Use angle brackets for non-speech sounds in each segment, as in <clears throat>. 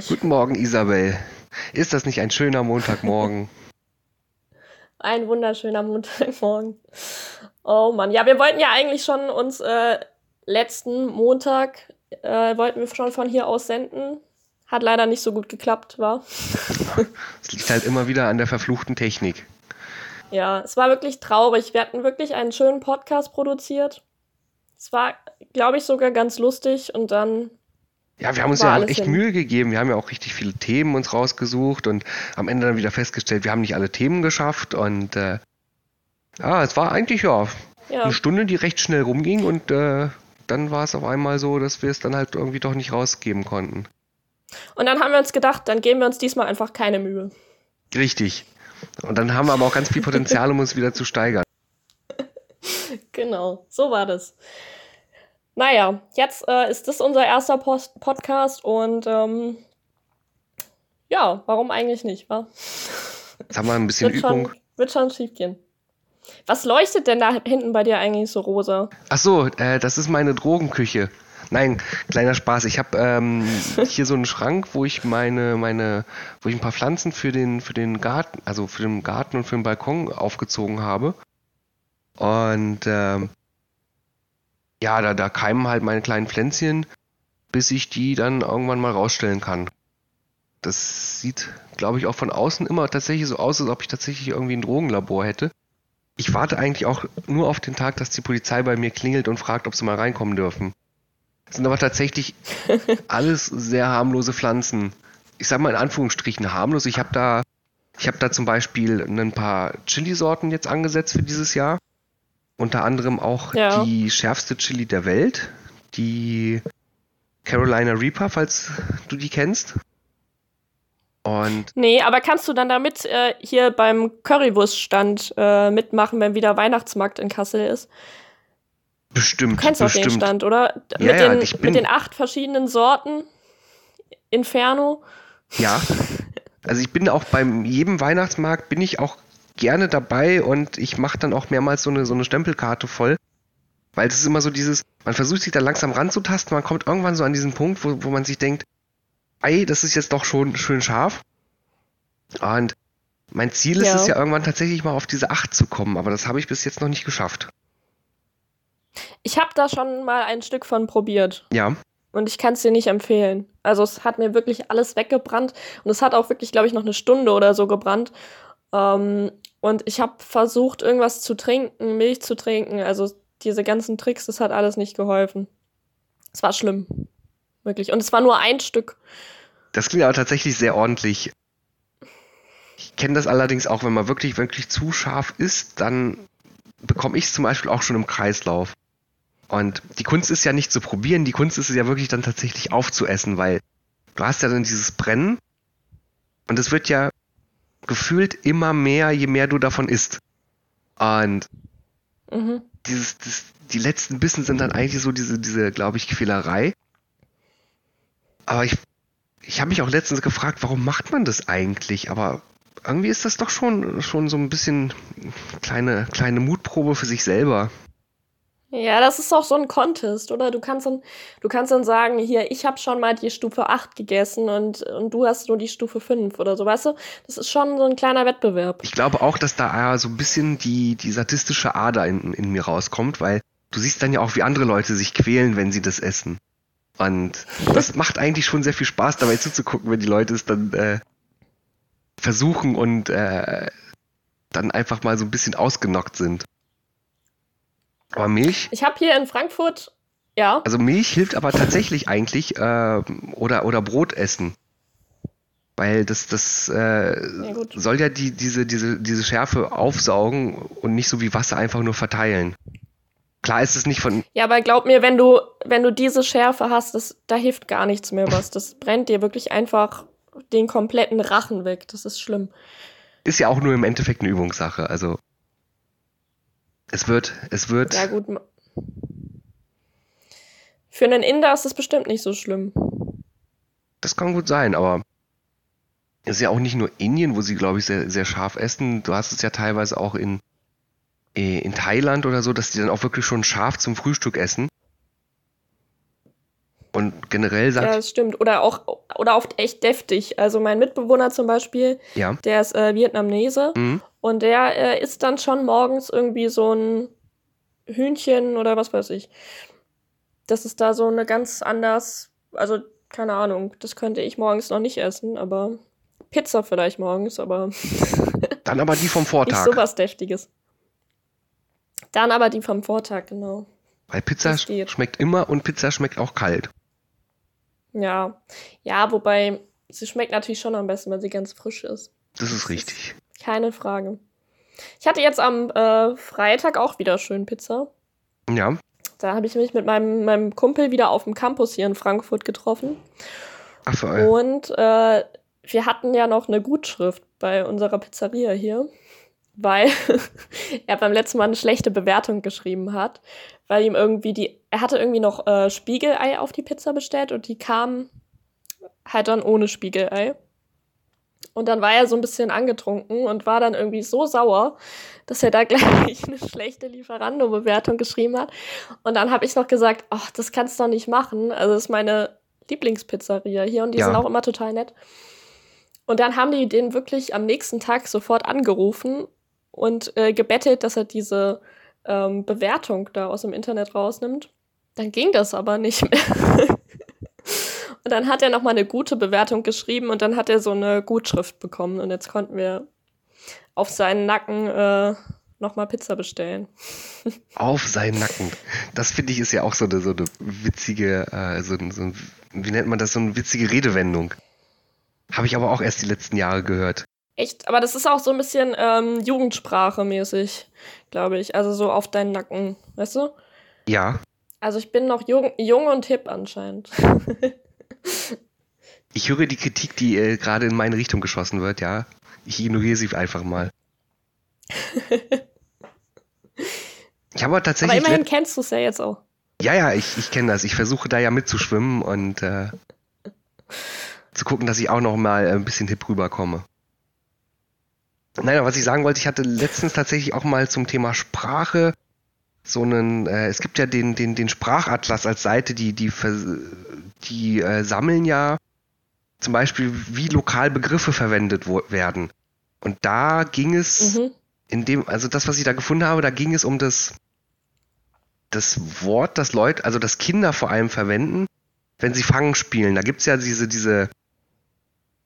Lech. Guten Morgen, Isabel. Ist das nicht ein schöner Montagmorgen? <laughs> ein wunderschöner Montagmorgen. Oh Mann, ja, wir wollten ja eigentlich schon uns äh, letzten Montag äh, wollten wir schon von hier aus senden. Hat leider nicht so gut geklappt, war. <laughs> Es liegt halt immer wieder an der verfluchten Technik. Ja, es war wirklich traurig. Wir hatten wirklich einen schönen Podcast produziert. Es war, glaube ich, sogar ganz lustig und dann. Ja, wir haben uns ja auch echt hin. Mühe gegeben. Wir haben ja auch richtig viele Themen uns rausgesucht und am Ende dann wieder festgestellt, wir haben nicht alle Themen geschafft und äh, ja, es war eigentlich ja, ja, eine Stunde, die recht schnell rumging und äh, dann war es auf einmal so, dass wir es dann halt irgendwie doch nicht rausgeben konnten. Und dann haben wir uns gedacht, dann geben wir uns diesmal einfach keine Mühe. Richtig. Und dann haben wir aber auch ganz viel Potenzial, um uns wieder zu steigern. <laughs> Genau, so war das. Naja, jetzt äh, ist das unser erster Post Podcast und ähm, ja, warum eigentlich nicht, wa? Jetzt haben wir ein bisschen wird Übung. Schon, wird schon schief gehen. Was leuchtet denn da hinten bei dir eigentlich so rosa? Ach so, äh, das ist meine Drogenküche. Nein, kleiner Spaß. Ich habe ähm, <laughs> hier so einen Schrank, wo ich meine, meine, wo ich ein paar Pflanzen für den, für den Garten, also für den Garten und für den Balkon aufgezogen habe. Und ähm, ja, da, da keimen halt meine kleinen Pflänzchen, bis ich die dann irgendwann mal rausstellen kann. Das sieht, glaube ich, auch von außen immer tatsächlich so aus, als ob ich tatsächlich irgendwie ein Drogenlabor hätte. Ich warte eigentlich auch nur auf den Tag, dass die Polizei bei mir klingelt und fragt, ob sie mal reinkommen dürfen. Das sind aber tatsächlich <laughs> alles sehr harmlose Pflanzen. Ich sage mal in Anführungsstrichen harmlos. Ich habe da, ich habe da zum Beispiel ein paar Chili-Sorten jetzt angesetzt für dieses Jahr. Unter anderem auch ja. die schärfste Chili der Welt, die Carolina Reaper, falls du die kennst. Und nee, aber kannst du dann damit äh, hier beim Currywurststand äh, mitmachen, wenn wieder Weihnachtsmarkt in Kassel ist? Bestimmt. Du kennst bestimmt. auch den Stand, oder? Ja, mit, ja, den, ich bin, mit den acht verschiedenen Sorten. Inferno. Ja. Also ich bin auch beim jedem Weihnachtsmarkt bin ich auch gerne dabei und ich mache dann auch mehrmals so eine, so eine Stempelkarte voll. Weil es ist immer so dieses, man versucht sich da langsam ranzutasten, man kommt irgendwann so an diesen Punkt, wo, wo man sich denkt, ey, das ist jetzt doch schon schön scharf. Und mein Ziel ist ja. es ja irgendwann tatsächlich mal auf diese 8 zu kommen, aber das habe ich bis jetzt noch nicht geschafft. Ich habe da schon mal ein Stück von probiert. Ja. Und ich kann es dir nicht empfehlen. Also es hat mir wirklich alles weggebrannt und es hat auch wirklich, glaube ich, noch eine Stunde oder so gebrannt. Ähm, und ich habe versucht, irgendwas zu trinken, Milch zu trinken. Also diese ganzen Tricks, das hat alles nicht geholfen. Es war schlimm. Wirklich. Und es war nur ein Stück. Das klingt aber tatsächlich sehr ordentlich. Ich kenne das allerdings auch, wenn man wirklich, wirklich zu scharf ist, dann bekomme ich es zum Beispiel auch schon im Kreislauf. Und die Kunst ist ja nicht zu probieren, die Kunst ist es ja wirklich dann tatsächlich aufzuessen, weil du hast ja dann dieses Brennen und es wird ja gefühlt immer mehr, je mehr du davon isst. Und mhm. dieses, das, die letzten Bissen sind dann eigentlich so diese, diese, glaube ich, Quälerei. Aber ich, ich habe mich auch letztens gefragt, warum macht man das eigentlich? Aber irgendwie ist das doch schon, schon so ein bisschen kleine, kleine Mutprobe für sich selber. Ja, das ist auch so ein Contest, oder? Du kannst dann, du kannst dann sagen, hier, ich habe schon mal die Stufe 8 gegessen und, und du hast nur die Stufe 5 oder so, weißt du? Das ist schon so ein kleiner Wettbewerb. Ich glaube auch, dass da so ein bisschen die, die sadistische Ader in, in mir rauskommt, weil du siehst dann ja auch, wie andere Leute sich quälen, wenn sie das essen. Und das <laughs> macht eigentlich schon sehr viel Spaß, dabei zuzugucken, wenn die Leute es dann äh, versuchen und äh, dann einfach mal so ein bisschen ausgenockt sind. Aber Milch. Ich habe hier in Frankfurt, ja. Also Milch hilft aber tatsächlich eigentlich äh, oder oder Brot essen, weil das das äh, ja, soll ja die diese diese diese Schärfe aufsaugen und nicht so wie Wasser einfach nur verteilen. Klar ist es nicht von. Ja, aber glaub mir, wenn du wenn du diese Schärfe hast, das da hilft gar nichts mehr was. Das brennt dir wirklich einfach den kompletten Rachen weg. Das ist schlimm. Ist ja auch nur im Endeffekt eine Übungssache. Also es wird, es wird. Ja, gut. Für einen Inder ist das bestimmt nicht so schlimm. Das kann gut sein, aber es ist ja auch nicht nur Indien, wo sie, glaube ich, sehr, sehr scharf essen. Du hast es ja teilweise auch in, äh, in Thailand oder so, dass die dann auch wirklich schon scharf zum Frühstück essen. Und generell sagt. Ja, das stimmt. Oder auch oder oft echt deftig. Also mein Mitbewohner zum Beispiel, Ja. der ist äh, Vietnamese Mhm. Und der äh, isst dann schon morgens irgendwie so ein Hühnchen oder was weiß ich. Das ist da so eine ganz anders, also keine Ahnung, das könnte ich morgens noch nicht essen, aber Pizza vielleicht morgens, aber <laughs> Dann aber die vom nicht Vortag. sowas deftiges. Dann aber die vom Vortag, genau. Weil Pizza schmeckt immer und Pizza schmeckt auch kalt. Ja. Ja, wobei sie schmeckt natürlich schon am besten, wenn sie ganz frisch ist. Das ist richtig. Keine Frage. Ich hatte jetzt am äh, Freitag auch wieder schön Pizza. Ja. Da habe ich mich mit meinem, meinem Kumpel wieder auf dem Campus hier in Frankfurt getroffen. Ach so, äh, Und äh, wir hatten ja noch eine Gutschrift bei unserer Pizzeria hier, weil <laughs> er beim letzten Mal eine schlechte Bewertung geschrieben hat, weil ihm irgendwie die, er hatte irgendwie noch äh, Spiegelei auf die Pizza bestellt und die kam halt dann ohne Spiegelei. Und dann war er so ein bisschen angetrunken und war dann irgendwie so sauer, dass er da <laughs> gleich eine schlechte Lieferando-Bewertung geschrieben hat. Und dann habe ich noch gesagt, ach, das kannst du doch nicht machen. Also das ist meine Lieblingspizzeria hier und die Ja. sind auch immer total nett. Und dann haben die den wirklich am nächsten Tag sofort angerufen und äh, gebettelt, dass er diese ähm, Bewertung da aus dem Internet rausnimmt. Dann ging das aber nicht mehr. <laughs> und dann hat er nochmal eine gute Bewertung geschrieben und dann hat er so eine Gutschrift bekommen und jetzt konnten wir auf seinen Nacken äh, nochmal Pizza bestellen. <laughs> auf seinen Nacken. Das finde ich ist ja auch so eine, so eine witzige, äh, so, ein- so, ein- wie nennt man das, so eine witzige Redewendung. Habe ich aber auch erst die letzten Jahre gehört. Echt, aber das ist auch so ein bisschen ähm, Jugendsprache mäßig, glaube ich. Also so auf deinen Nacken, weißt du? Ja, Also ich bin noch jung, jung und hip anscheinend. <laughs> ich höre die Kritik, die äh, gerade in meine Richtung geschossen wird, ja. Ich ignoriere sie einfach mal. <laughs> Ich habe aber Aber tatsächlich. immerhin kennst du es ja jetzt auch. ja, ja, ich, ich kenne das. Ich versuche da ja mitzuschwimmen und äh, zu gucken, dass ich auch noch mal ein bisschen hip rüberkomme. Nein, aber was ich sagen wollte, ich hatte letztens tatsächlich auch mal zum Thema Sprache so einen, äh, es gibt ja den, den, den Sprachatlas als Seite, die, die, die äh, sammeln ja zum Beispiel, wie lokal Begriffe verwendet werden. Und da ging es Mhm. in dem, also das, was ich da gefunden habe, da ging es um das, das Wort, das Leute, also das Kinder vor allem verwenden, wenn sie Fangen spielen. Da gibt's ja diese, diese,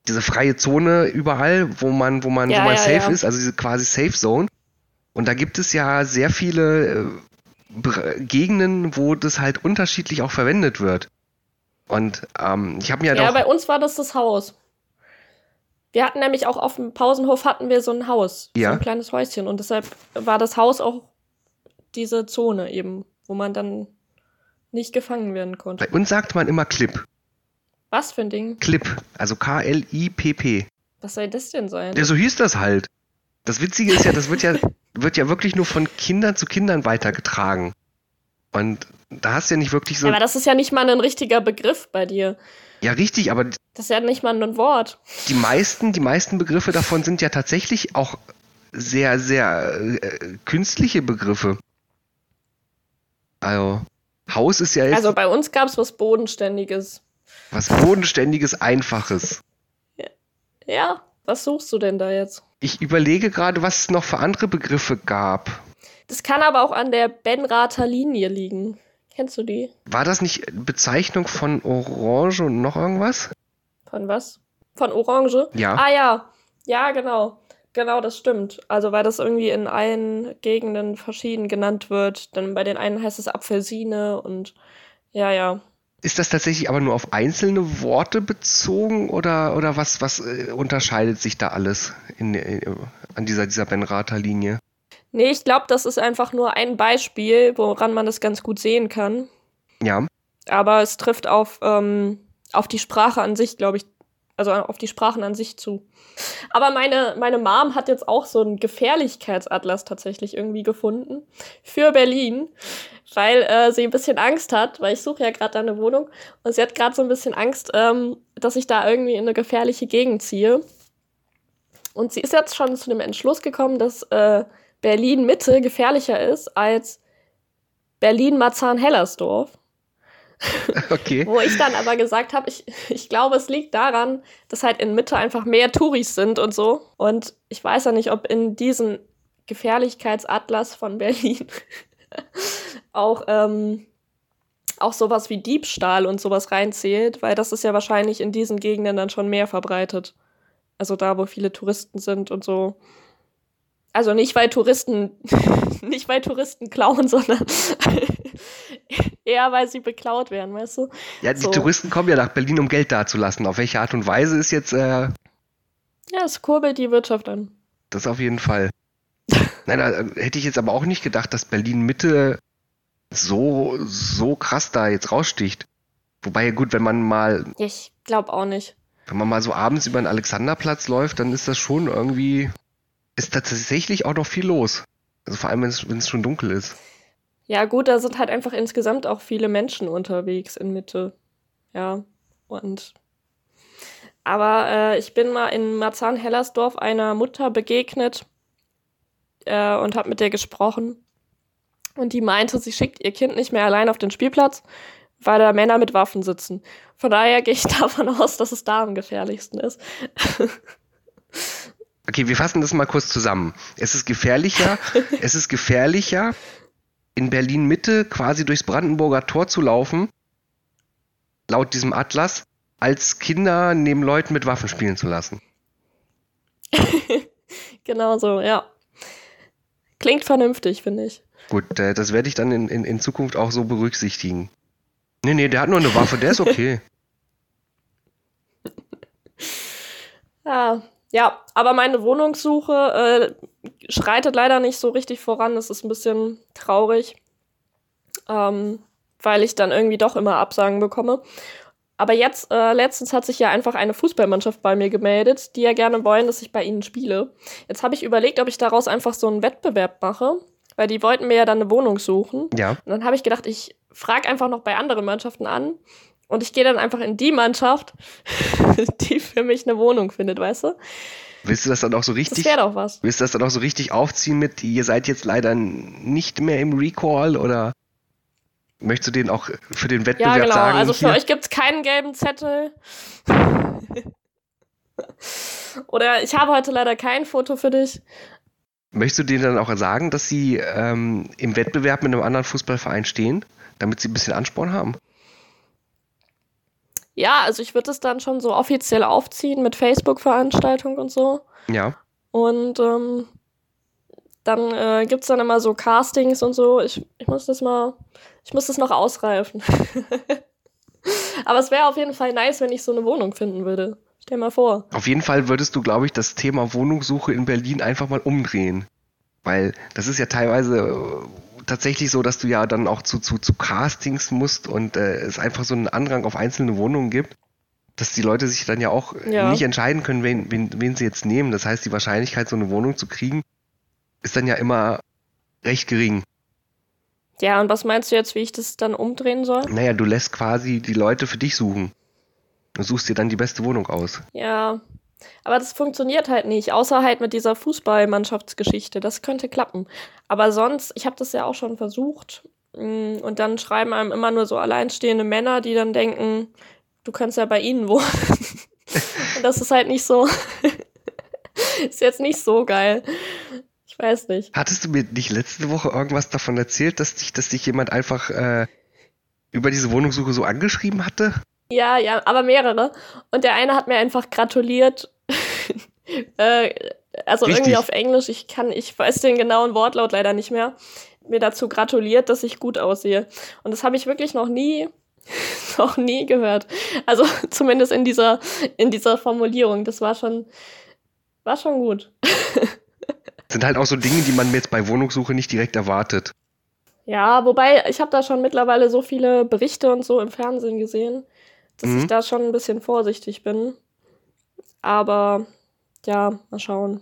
diese freie Zone überall, wo man, wo man, Ja, wo man ja, safe ja. ist, also diese quasi Safe Zone. Und da gibt es ja sehr viele äh, Gegenden, wo das halt unterschiedlich auch verwendet wird. Und ähm, ich habe mir Ja, doch, bei uns war das das Haus. Wir hatten nämlich auch auf dem Pausenhof hatten wir so ein Haus, Ja. so ein kleines Häuschen und deshalb war das Haus auch diese Zone eben, wo man dann nicht gefangen werden konnte. bei uns sagt man immer Clip. Was für ein Ding? Clip, also K-L-I-P-P. Was soll das denn sein? Ja, so hieß das halt. Das Witzige ist ja, das wird ja, <laughs> wird ja wirklich nur von Kindern zu Kindern weitergetragen. Und da hast du ja nicht wirklich so. Aber das ist ja nicht mal ein richtiger Begriff bei dir. Ja, richtig, aber Das ist ja nicht mal ein Wort. die meisten, die meisten Begriffe davon sind ja tatsächlich auch sehr, sehr äh, künstliche Begriffe. Also, Haus ist ja jetzt Also bei uns gab es was Bodenständiges. was Bodenständiges, Einfaches. Ja, was suchst du denn da jetzt? Ich überlege gerade, was es noch für andere Begriffe gab. Das kann aber auch an der Benrather Linie liegen. Kennst du die? War das nicht Bezeichnung von Orange und noch irgendwas? Von was? Von Orange? Ja. Ah ja, ja, genau. Genau, das stimmt. Also weil das irgendwie in allen Gegenden verschieden genannt wird. Dann bei den einen heißt es Apfelsine und ja, ja. Ist das tatsächlich aber nur auf einzelne Worte bezogen oder, oder was, was äh, unterscheidet sich da alles in, äh, an dieser, dieser Benrather-Linie? Nee, ich glaube, das ist einfach nur ein Beispiel, woran man das ganz gut sehen kann. Ja, Aber es trifft auf, ähm, auf die Sprache an sich, glaube ich, also auf die Sprachen an sich zu. Aber meine, meine Mom hat jetzt auch so einen Gefährlichkeitsatlas tatsächlich irgendwie gefunden für Berlin, weil äh, sie ein bisschen Angst hat, weil ich suche ja gerade eine Wohnung und sie hat gerade so ein bisschen Angst, ähm, dass ich da irgendwie in eine gefährliche Gegend ziehe. Und sie ist jetzt schon zu dem Entschluss gekommen, dass äh, Berlin Mitte gefährlicher ist als Berlin Marzahn-Hellersdorf. <laughs> Okay. Wo ich dann aber gesagt habe, ich, ich glaube, es liegt daran, dass halt in Mitte einfach mehr Touris sind und so. Und ich weiß ja nicht, ob in diesen Gefährlichkeitsatlas von <laughs> Berlin auch, ähm, auch sowas wie Diebstahl und sowas reinzählt, weil das ist ja wahrscheinlich in diesen Gegenden dann schon mehr verbreitet. Also da, wo viele Touristen sind und so. Also nicht, weil Touristen, <laughs> nicht weil Touristen klauen, <laughs> sondern <laughs> eher, weil sie beklaut werden, weißt du? Ja, die So. Touristen kommen ja nach Berlin, um Geld dazulassen. Auf welche Art und Weise ist jetzt, äh, Ja, es kurbelt die Wirtschaft an. das auf jeden Fall. Nein, da äh, hätte ich jetzt aber auch nicht gedacht, dass Berlin Mitte so, so krass da jetzt raussticht. Wobei, gut, wenn man mal, ich glaube auch nicht. wenn man mal so abends über den Alexanderplatz läuft, dann ist das schon irgendwie, ist tatsächlich auch noch viel los. Also vor allem, wenn es, wenn es schon dunkel ist. Ja, gut, da sind halt einfach insgesamt auch viele Menschen unterwegs in Mitte. Ja, und. Aber äh, ich bin mal in Marzahn-Hellersdorf einer Mutter begegnet äh, und habe mit der gesprochen. Und die meinte, sie schickt ihr Kind nicht mehr allein auf den Spielplatz, weil da Männer mit Waffen sitzen. Von daher gehe ich <laughs> davon aus, dass es da am gefährlichsten ist. <laughs> Okay, wir fassen das mal kurz zusammen. Es ist gefährlicher, <laughs> es ist gefährlicher, in Berlin Mitte quasi durchs Brandenburger Tor zu laufen, laut diesem Atlas, als Kinder neben Leuten mit Waffen spielen zu lassen. <laughs> genau so, ja. Klingt vernünftig, finde ich. Gut, äh, das werde ich dann in, in, in Zukunft auch so berücksichtigen. Nee, nee, der hat nur eine Waffe, der ist okay. Ja, <laughs> ja, aber meine Wohnungssuche äh, schreitet leider nicht so richtig voran. Das ist ein bisschen traurig, ähm, weil ich dann irgendwie doch immer Absagen bekomme. Aber jetzt, äh, letztens hat sich ja einfach eine Fußballmannschaft bei mir gemeldet, die ja gerne wollen, dass ich bei ihnen spiele. Jetzt habe ich überlegt, ob ich daraus einfach so einen Wettbewerb mache, weil die wollten mir ja dann eine Wohnung suchen. Ja, Und dann habe ich gedacht, ich frage einfach noch bei anderen Mannschaften an und ich gehe dann einfach in die Mannschaft, <laughs> die für mich eine Wohnung findet, weißt du? willst du das dann auch so Das richtig, wäre doch was. willst du das dann auch so richtig aufziehen mit, ihr seid jetzt leider nicht mehr im Recall oder möchtest du den auch für den Ja, Wettbewerb genau. sagen? Also für hier? euch gibt's keinen gelben Zettel. <laughs> Oder ich habe heute leider kein Foto für dich. Möchtest du denen dann auch sagen, dass sie ähm, im Wettbewerb mit einem anderen Fußballverein stehen, damit sie ein bisschen Ansporn haben? Ja, also ich würde es dann schon so offiziell aufziehen mit Facebook-Veranstaltung und so. Ja. Und ähm, dann äh, gibt's dann immer so Castings und so. Ich, ich muss das mal, ich muss das noch ausreifen. <laughs> Aber es wäre auf jeden Fall nice, wenn ich so eine Wohnung finden würde. Stell mal vor. Auf jeden Fall würdest du, glaube ich, das Thema Wohnungssuche in Berlin einfach mal umdrehen. Weil das ist ja teilweise äh, tatsächlich so, dass du ja dann auch zu, zu, zu Castings musst und äh, es einfach so einen Andrang auf einzelne Wohnungen gibt, dass die Leute sich dann ja auch Ja. nicht entscheiden können, wen, wen, wen sie jetzt nehmen. Das heißt, die Wahrscheinlichkeit, so eine Wohnung zu kriegen, ist dann ja immer recht gering. Ja, und was meinst du jetzt, wie ich das dann umdrehen soll? Naja, du lässt quasi die Leute für dich suchen. Du suchst dir dann die beste Wohnung aus. Ja, aber das funktioniert halt nicht, außer halt mit dieser Fußballmannschaftsgeschichte. Das könnte klappen. Aber sonst, ich habe das ja auch schon versucht. Mm, Und dann schreiben einem immer nur so alleinstehende Männer, die dann denken, du kannst ja bei ihnen wohnen. <laughs> Und das ist halt nicht so. <laughs> ist jetzt nicht so geil. Ich weiß nicht. Hattest du mir nicht letzte Woche irgendwas davon erzählt, dass dich, dass dich jemand einfach äh, über diese Wohnungssuche so angeschrieben hatte? Ja, ja, aber mehrere. Und der eine hat mir einfach gratuliert. <laughs> äh, also Richtig. irgendwie auf Englisch. Ich kann, ich weiß den genauen Wortlaut leider nicht mehr. Mir dazu gratuliert, dass ich gut aussehe. Und das habe ich wirklich noch nie, <laughs> noch nie gehört. Also <laughs> zumindest in dieser, in dieser Formulierung. Das war schon, war schon gut. Sind halt auch so Dinge, die man jetzt bei Wohnungssuche nicht direkt erwartet. Ja, wobei ich habe da schon mittlerweile so viele Berichte und so im Fernsehen gesehen, dass Mhm. ich da schon ein bisschen vorsichtig bin. Aber ja, mal schauen.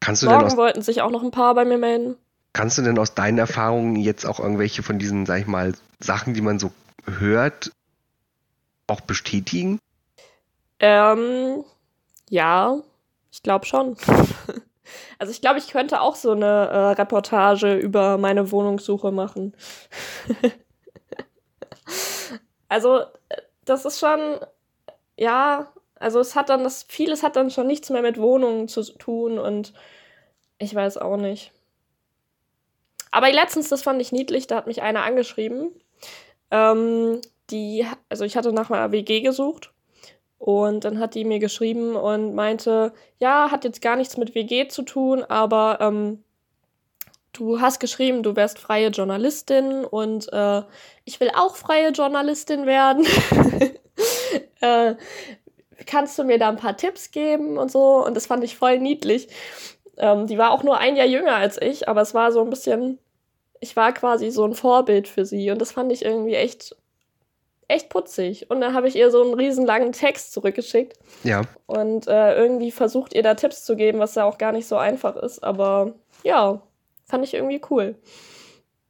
Kannst du, denn Morgen aus, wollten sich auch noch ein paar bei mir melden. kannst du denn aus deinen Erfahrungen jetzt auch irgendwelche von diesen, sag ich mal, Sachen, die man so hört, auch bestätigen? Ähm, ja, ich glaube schon. <laughs> also ich glaube, ich könnte auch so eine äh, Reportage über meine Wohnungssuche machen. <laughs> Also, äh, das ist schon, ja, also es hat dann das, vieles hat dann schon nichts mehr mit Wohnungen zu tun und ich weiß auch nicht. Aber letztens, das fand ich niedlich, da hat mich einer angeschrieben. Ähm, die, also ich hatte nach meiner WG gesucht und dann hat die mir geschrieben und meinte, ja, hat jetzt gar nichts mit WG zu tun, aber ähm, du hast geschrieben, du wärst freie Journalistin und äh, ich will auch freie Journalistin werden. <laughs> äh, kannst du mir da ein paar Tipps geben und so? Und das fand ich voll niedlich. Ähm, die war auch nur ein Jahr jünger als ich, aber es war so ein bisschen, ich war quasi so ein Vorbild für sie und das fand ich irgendwie echt, echt putzig. Und dann habe ich ihr so einen riesen langen Text zurückgeschickt. Ja. Und äh, irgendwie versucht ihr da Tipps zu geben, was ja auch gar nicht so einfach ist, aber ja, fand ich irgendwie cool.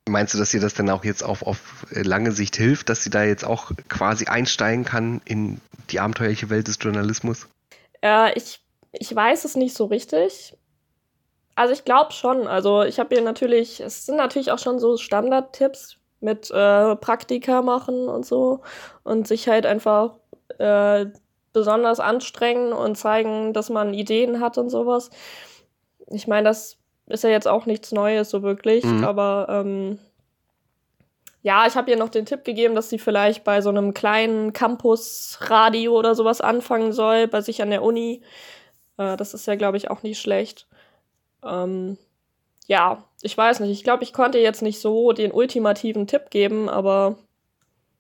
Meinst du, dass ihr das dann auch jetzt auf, auf lange Sicht hilft, dass sie da jetzt auch quasi einsteigen kann in die abenteuerliche Welt des Journalismus? Äh, ich, ich weiß es nicht so richtig. Also ich glaube schon. Also ich habe hier natürlich, es sind natürlich auch schon so Standardtipps mit äh, Praktika machen und so und sich halt einfach äh, besonders anstrengen und zeigen, dass man Ideen hat und sowas. Ich meine, das ist ja jetzt auch nichts Neues so wirklich, mhm. aber ähm, ja, ich habe ihr noch den Tipp gegeben, dass sie vielleicht bei so einem kleinen Campus-Radio oder sowas anfangen soll, bei sich an der Uni. Äh, das ist ja, glaube ich, auch nicht schlecht. Ähm, ja, ich weiß nicht. Ich glaube, ich konnte jetzt nicht so den ultimativen Tipp geben, aber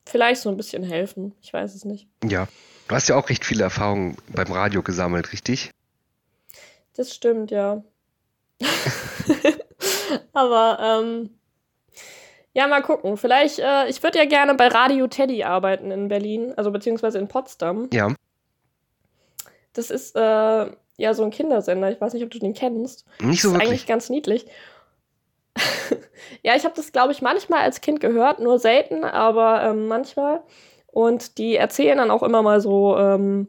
vielleicht so ein bisschen helfen. Ich weiß es nicht. Ja, du hast ja auch recht viele Erfahrungen beim Radio gesammelt, richtig? Das stimmt, ja. <laughs> aber ähm, ja, mal gucken. Vielleicht, äh, ich würde ja gerne bei Radio Teddy arbeiten in Berlin, also beziehungsweise in Potsdam. Ja. Das ist äh, ja so ein Kindersender. Ich weiß nicht, ob du den kennst. Nicht so das ist wirklich. eigentlich ganz niedlich. <laughs> ja, ich habe das, glaube ich, manchmal als Kind gehört, nur selten, aber ähm, manchmal. Und die erzählen dann auch immer mal so ähm,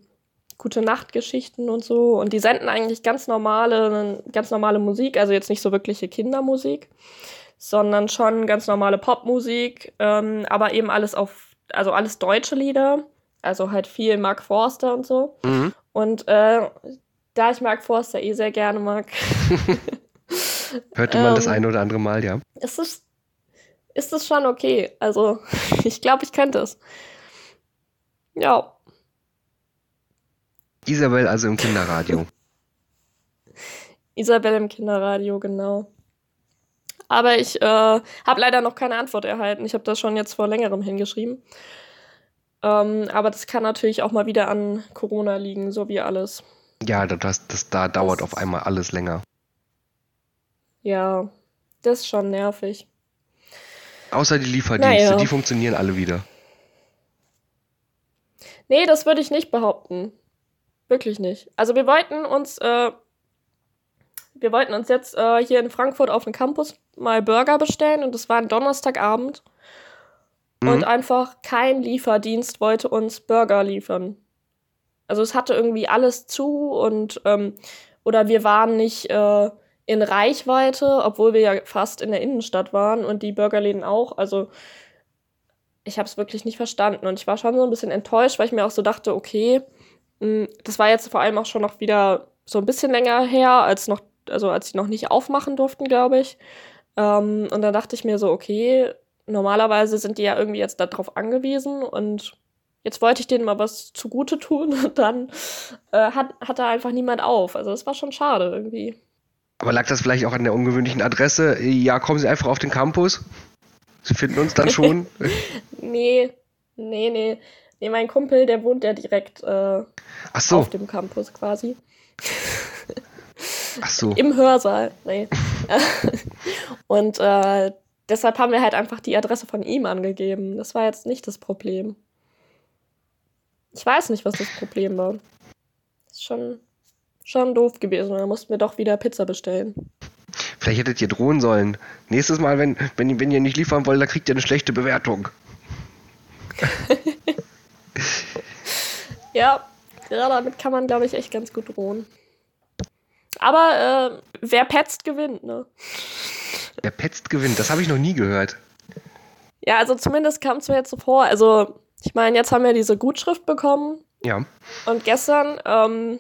gute Nachtgeschichten und so. Und die senden eigentlich ganz normale, ganz normale Musik, also jetzt nicht so wirkliche Kindermusik sondern schon ganz normale Popmusik, ähm, aber eben alles auf, also alles deutsche Lieder, also halt viel Mark Forster und so. Mhm. Und äh, da ich Mark Forster eh sehr gerne mag. <laughs> Hörte man ähm, das eine oder andere Mal, ja. Ist es, ist es schon okay. Also, <laughs> ich glaube, ich könnte es. Ja. Isabel also im Kinderradio. <laughs> Isabel im Kinderradio, genau. Aber ich äh, habe leider noch keine Antwort erhalten. Ich habe das schon jetzt vor längerem hingeschrieben. Ähm, aber das kann natürlich auch mal wieder an Corona liegen, so wie alles. Ja, das, das, da dauert das, auf einmal alles länger. Ja, das ist schon nervig. Außer die Lieferdienste, naja. die funktionieren alle wieder. Nee, das würde ich nicht behaupten. Wirklich nicht. Also wir wollten uns äh, wir wollten uns jetzt äh, hier in Frankfurt auf dem Campus mal Burger bestellen und es war ein Donnerstagabend. Mhm. Und einfach kein Lieferdienst wollte uns Burger liefern. Also es hatte irgendwie alles zu und ähm, oder wir waren nicht äh, in Reichweite, obwohl wir ja fast in der Innenstadt waren und die Burgerläden auch. Also ich habe es wirklich nicht verstanden und ich war schon so ein bisschen enttäuscht, weil ich mir auch so dachte, okay, das war jetzt vor allem auch schon noch wieder so ein bisschen länger her, als noch also als sie noch nicht aufmachen durften, glaube ich. Ähm, und dann dachte ich mir so, okay, normalerweise sind die ja irgendwie jetzt darauf angewiesen und jetzt wollte ich denen mal was zugute tun <laughs> und dann äh, hat, hat da einfach niemand auf. Also das war schon schade irgendwie. Aber lag das vielleicht auch an der ungewöhnlichen Adresse? Ja, kommen Sie einfach auf den Campus. Sie finden uns dann schon. <laughs> nee, nee, nee. Nee, mein Kumpel, der wohnt ja direkt äh, so. auf dem Campus quasi. Ach so. Im Hörsaal. Nee. <laughs> und äh, deshalb haben wir halt einfach die Adresse von ihm angegeben. Das war jetzt nicht das Problem. Ich weiß nicht, was das Problem war. Ist schon, schon doof gewesen. Da mussten wir doch wieder Pizza bestellen. Vielleicht hättet ihr drohen sollen. Nächstes Mal, wenn, wenn, wenn ihr nicht liefern wollt, dann kriegt ihr eine schlechte Bewertung. <laughs> ja, ja, damit kann man, glaube ich, echt ganz gut drohen. Aber äh, wer petzt, gewinnt, ne? Wer petzt, gewinnt. Das habe ich noch nie gehört. Ja, also zumindest kam es mir jetzt so vor. Also, Ich meine, jetzt haben wir diese Gutschrift bekommen. Ja. Und gestern, ähm,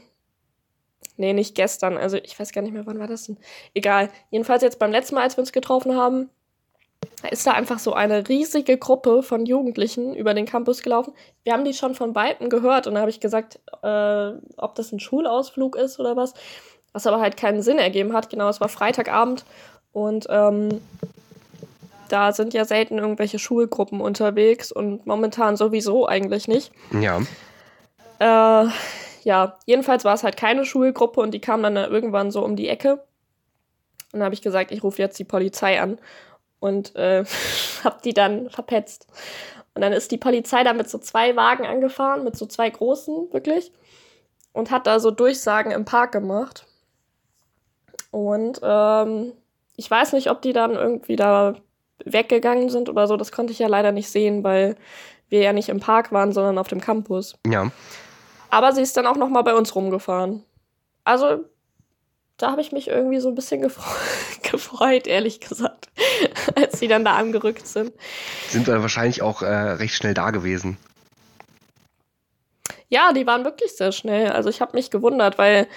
nee, nicht gestern, also ich weiß gar nicht mehr, wann war das denn? Egal. Jedenfalls jetzt beim letzten Mal, als wir uns getroffen haben, ist da einfach so eine riesige Gruppe von Jugendlichen über den Campus gelaufen. Wir haben die schon von Weitem gehört und da habe ich gesagt, äh, ob das ein Schulausflug ist oder was, was aber halt keinen Sinn ergeben hat. Genau, es war Freitagabend und ähm, da sind ja selten irgendwelche Schulgruppen unterwegs und momentan sowieso eigentlich nicht. Ja. Äh, ja, jedenfalls war es halt keine Schulgruppe und die kam dann irgendwann so um die Ecke. Und dann habe ich gesagt, ich rufe jetzt die Polizei an und äh, <laughs> habe die dann verpetzt. Und dann ist die Polizei da mit so zwei Wagen angefahren, mit so zwei großen, wirklich, und hat da so Durchsagen im Park gemacht. Und ähm, ich weiß nicht, ob die dann irgendwie da weggegangen sind oder so. Das konnte ich ja leider nicht sehen, weil wir ja nicht im Park waren, sondern auf dem Campus. Ja. Aber sie ist dann auch noch mal bei uns rumgefahren. Also da habe ich mich irgendwie so ein bisschen gefreut, <laughs> gefreut, ehrlich gesagt, <laughs> als sie dann da angerückt sind. Sind dann wahrscheinlich auch äh, recht schnell da gewesen. Ja, die waren wirklich sehr schnell. Also ich habe mich gewundert, weil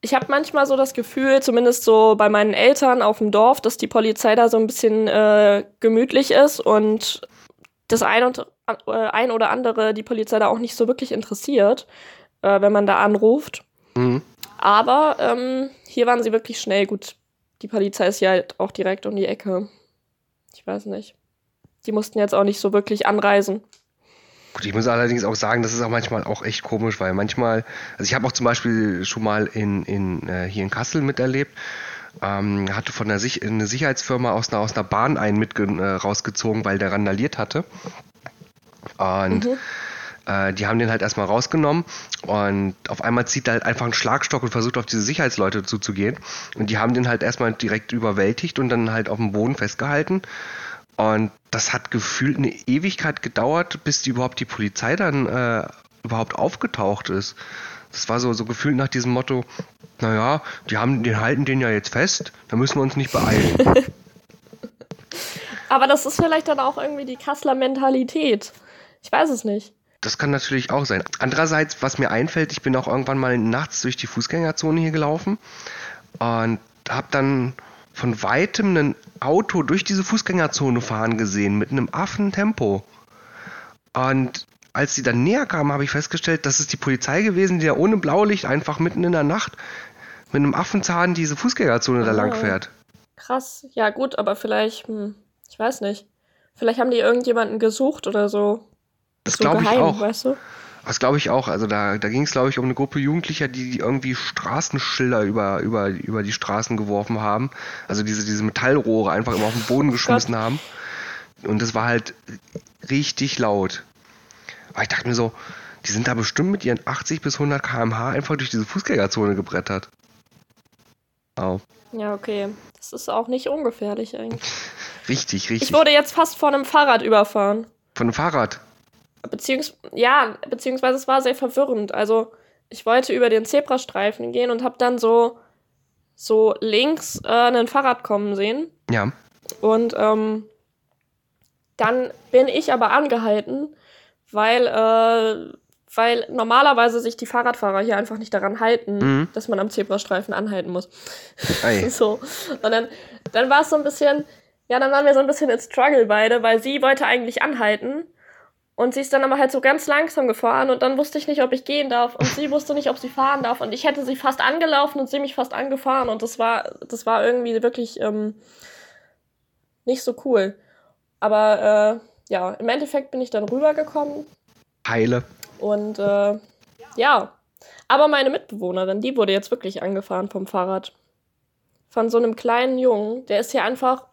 ich habe manchmal so das Gefühl, zumindest so bei meinen Eltern auf dem Dorf, dass die Polizei da so ein bisschen äh, gemütlich ist und das ein, und, äh, ein oder andere die Polizei da auch nicht so wirklich interessiert, äh, wenn man da anruft. Mhm. Aber ähm, hier waren sie wirklich schnell. Gut, die Polizei ist ja halt auch direkt um die Ecke. Ich weiß nicht. Die mussten jetzt auch nicht so wirklich anreisen. Gut, ich muss allerdings auch sagen, das ist auch manchmal auch echt komisch, weil manchmal, also ich habe auch zum Beispiel schon mal in, in äh, hier in Kassel miterlebt, ähm, hatte von der Sich eine Sicherheitsfirma aus einer, aus einer Bahn einen mit äh, rausgezogen, weil der randaliert hatte. Und mhm. Äh, die haben den halt erstmal rausgenommen und auf einmal zieht er halt einfach einen Schlagstock und versucht auf diese Sicherheitsleute zuzugehen. Und die haben den halt erstmal direkt überwältigt und dann halt auf dem Boden festgehalten. Und das hat gefühlt eine Ewigkeit gedauert, bis die überhaupt die Polizei dann äh, überhaupt aufgetaucht ist. Das war so, so gefühlt nach diesem Motto, naja, die haben, den halten den ja jetzt fest, da müssen wir uns nicht beeilen. <laughs> Aber das ist vielleicht dann auch irgendwie die Kassler Mentalität. Ich weiß es nicht. Das kann natürlich auch sein. Andererseits, was mir einfällt, ich bin auch irgendwann mal nachts durch die Fußgängerzone hier gelaufen und habe dann von weitem ein Auto durch diese Fußgängerzone fahren gesehen mit einem Affentempo. Und als sie dann näher kamen, habe ich festgestellt, das ist die Polizei gewesen, die ja ohne Blaulicht einfach mitten in der Nacht mit einem Affenzahn diese Fußgängerzone da lang ah. fährt. Krass. Ja, gut, aber vielleicht, hm, ich weiß nicht. Vielleicht haben die irgendjemanden gesucht oder so. Das so glaube ich auch. Weißt du? Das glaube ich auch. Also da, da ging es, glaube ich, um eine Gruppe Jugendlicher, die, die irgendwie Straßenschilder über, über, über die Straßen geworfen haben. Also diese, diese Metallrohre einfach immer auf den Boden oh geschmissen Gott. haben. Und das war halt richtig laut. Aber ich dachte mir so, die sind da bestimmt mit ihren 80 bis 100 km/h einfach durch diese Fußgängerzone gebrettert. Au. Ja, okay. Das ist auch nicht ungefährlich eigentlich. Richtig, richtig. Ich wurde jetzt fast von einem Fahrrad überfahren. Von einem Fahrrad? Beziehungs ja, beziehungsweise es war sehr verwirrend. Also ich wollte über den Zebrastreifen gehen und habe dann so, so links äh, ein Fahrrad kommen sehen. Ja. Und ähm, dann bin ich aber angehalten, weil, äh, weil normalerweise sich die Fahrradfahrer hier einfach nicht daran halten, mhm. dass man am Zebrastreifen anhalten muss. <laughs> so. Und dann, dann war es so ein bisschen, ja, dann waren wir so ein bisschen in Struggle beide, weil sie wollte eigentlich anhalten und sie ist dann aber halt so ganz langsam gefahren und dann wusste ich nicht, ob ich gehen darf. Und sie wusste nicht, ob sie fahren darf. Und ich hätte sie fast angelaufen und sie mich fast angefahren. Und das war, das war irgendwie wirklich ähm, nicht so cool. Aber äh, ja, im Endeffekt bin ich dann rübergekommen. Heile. Und äh, ja. Aber meine Mitbewohnerin, die wurde jetzt wirklich angefahren vom Fahrrad. Von so einem kleinen Jungen. Der ist hier einfach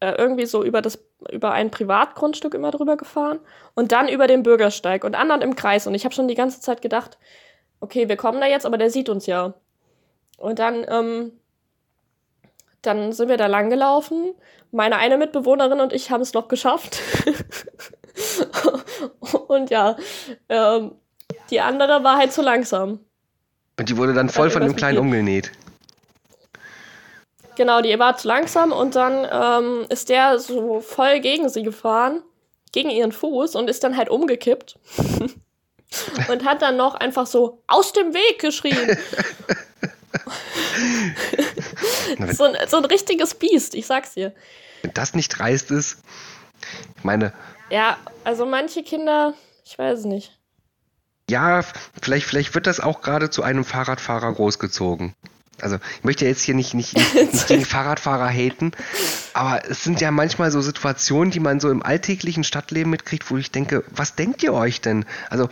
äh, irgendwie so über das über ein Privatgrundstück immer drüber gefahren und dann über den Bürgersteig und anderen im Kreis. Und ich habe schon die ganze Zeit gedacht, okay, wir kommen da jetzt, aber der sieht uns ja. Und dann, ähm, dann sind wir da lang gelaufen. Meine eine Mitbewohnerin und ich haben es noch geschafft. <laughs> und ja, ähm, die andere war halt zu langsam. Und die wurde dann voll von dem Kleinen umgenäht. Genau, die war zu langsam und dann ähm, ist der so voll gegen sie gefahren. gegen ihren Fuß und ist dann halt umgekippt. <laughs> und hat dann noch einfach so aus dem Weg geschrien. so, ein, so ein richtiges Biest, ich sag's dir. Wenn das nicht dreist ist, ich meine. Ja, also manche Kinder, ich weiß es nicht. Ja, vielleicht, vielleicht wird das auch gerade zu einem Fahrradfahrer großgezogen. Also ich möchte jetzt hier nicht, nicht, <laughs> nicht gegen Fahrradfahrer haten, aber es sind ja manchmal so Situationen, die man so im alltäglichen Stadtleben mitkriegt, wo ich denke, was denkt ihr euch denn? Also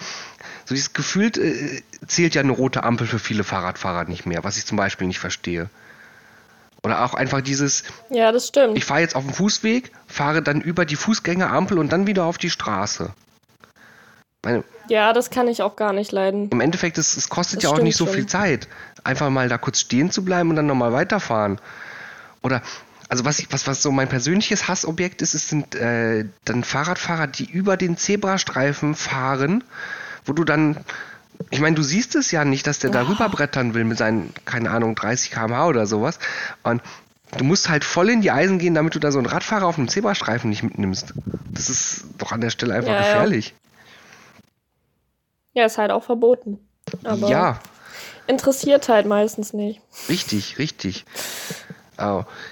so dieses Gefühl äh, zählt ja eine rote Ampel für viele Fahrradfahrer nicht mehr, was ich zum Beispiel nicht verstehe. Oder auch einfach dieses. Ja, das stimmt. Ich fahre jetzt auf dem Fußweg, fahre dann über die Fußgängerampel und dann wieder auf die Straße. Meine, ja, das kann ich auch gar nicht leiden. Im Endeffekt, es, es kostet das ja auch nicht so schon. viel Zeit, einfach mal da kurz stehen zu bleiben und dann nochmal weiterfahren. Oder, also was, ich, was, was so mein persönliches Hassobjekt ist, es sind äh, dann Fahrradfahrer, die über den Zebrastreifen fahren, wo du dann ich meine, du siehst es ja nicht, dass der da rüberbrettern will mit seinen, keine Ahnung, 30 km/h oder sowas. Und du musst halt voll in die Eisen gehen, damit du da so einen Radfahrer auf einem Zebrastreifen nicht mitnimmst. Das ist doch an der Stelle einfach ja, gefährlich. Ja. ist halt auch verboten. Aber ja. Interessiert halt meistens nicht. Richtig, richtig.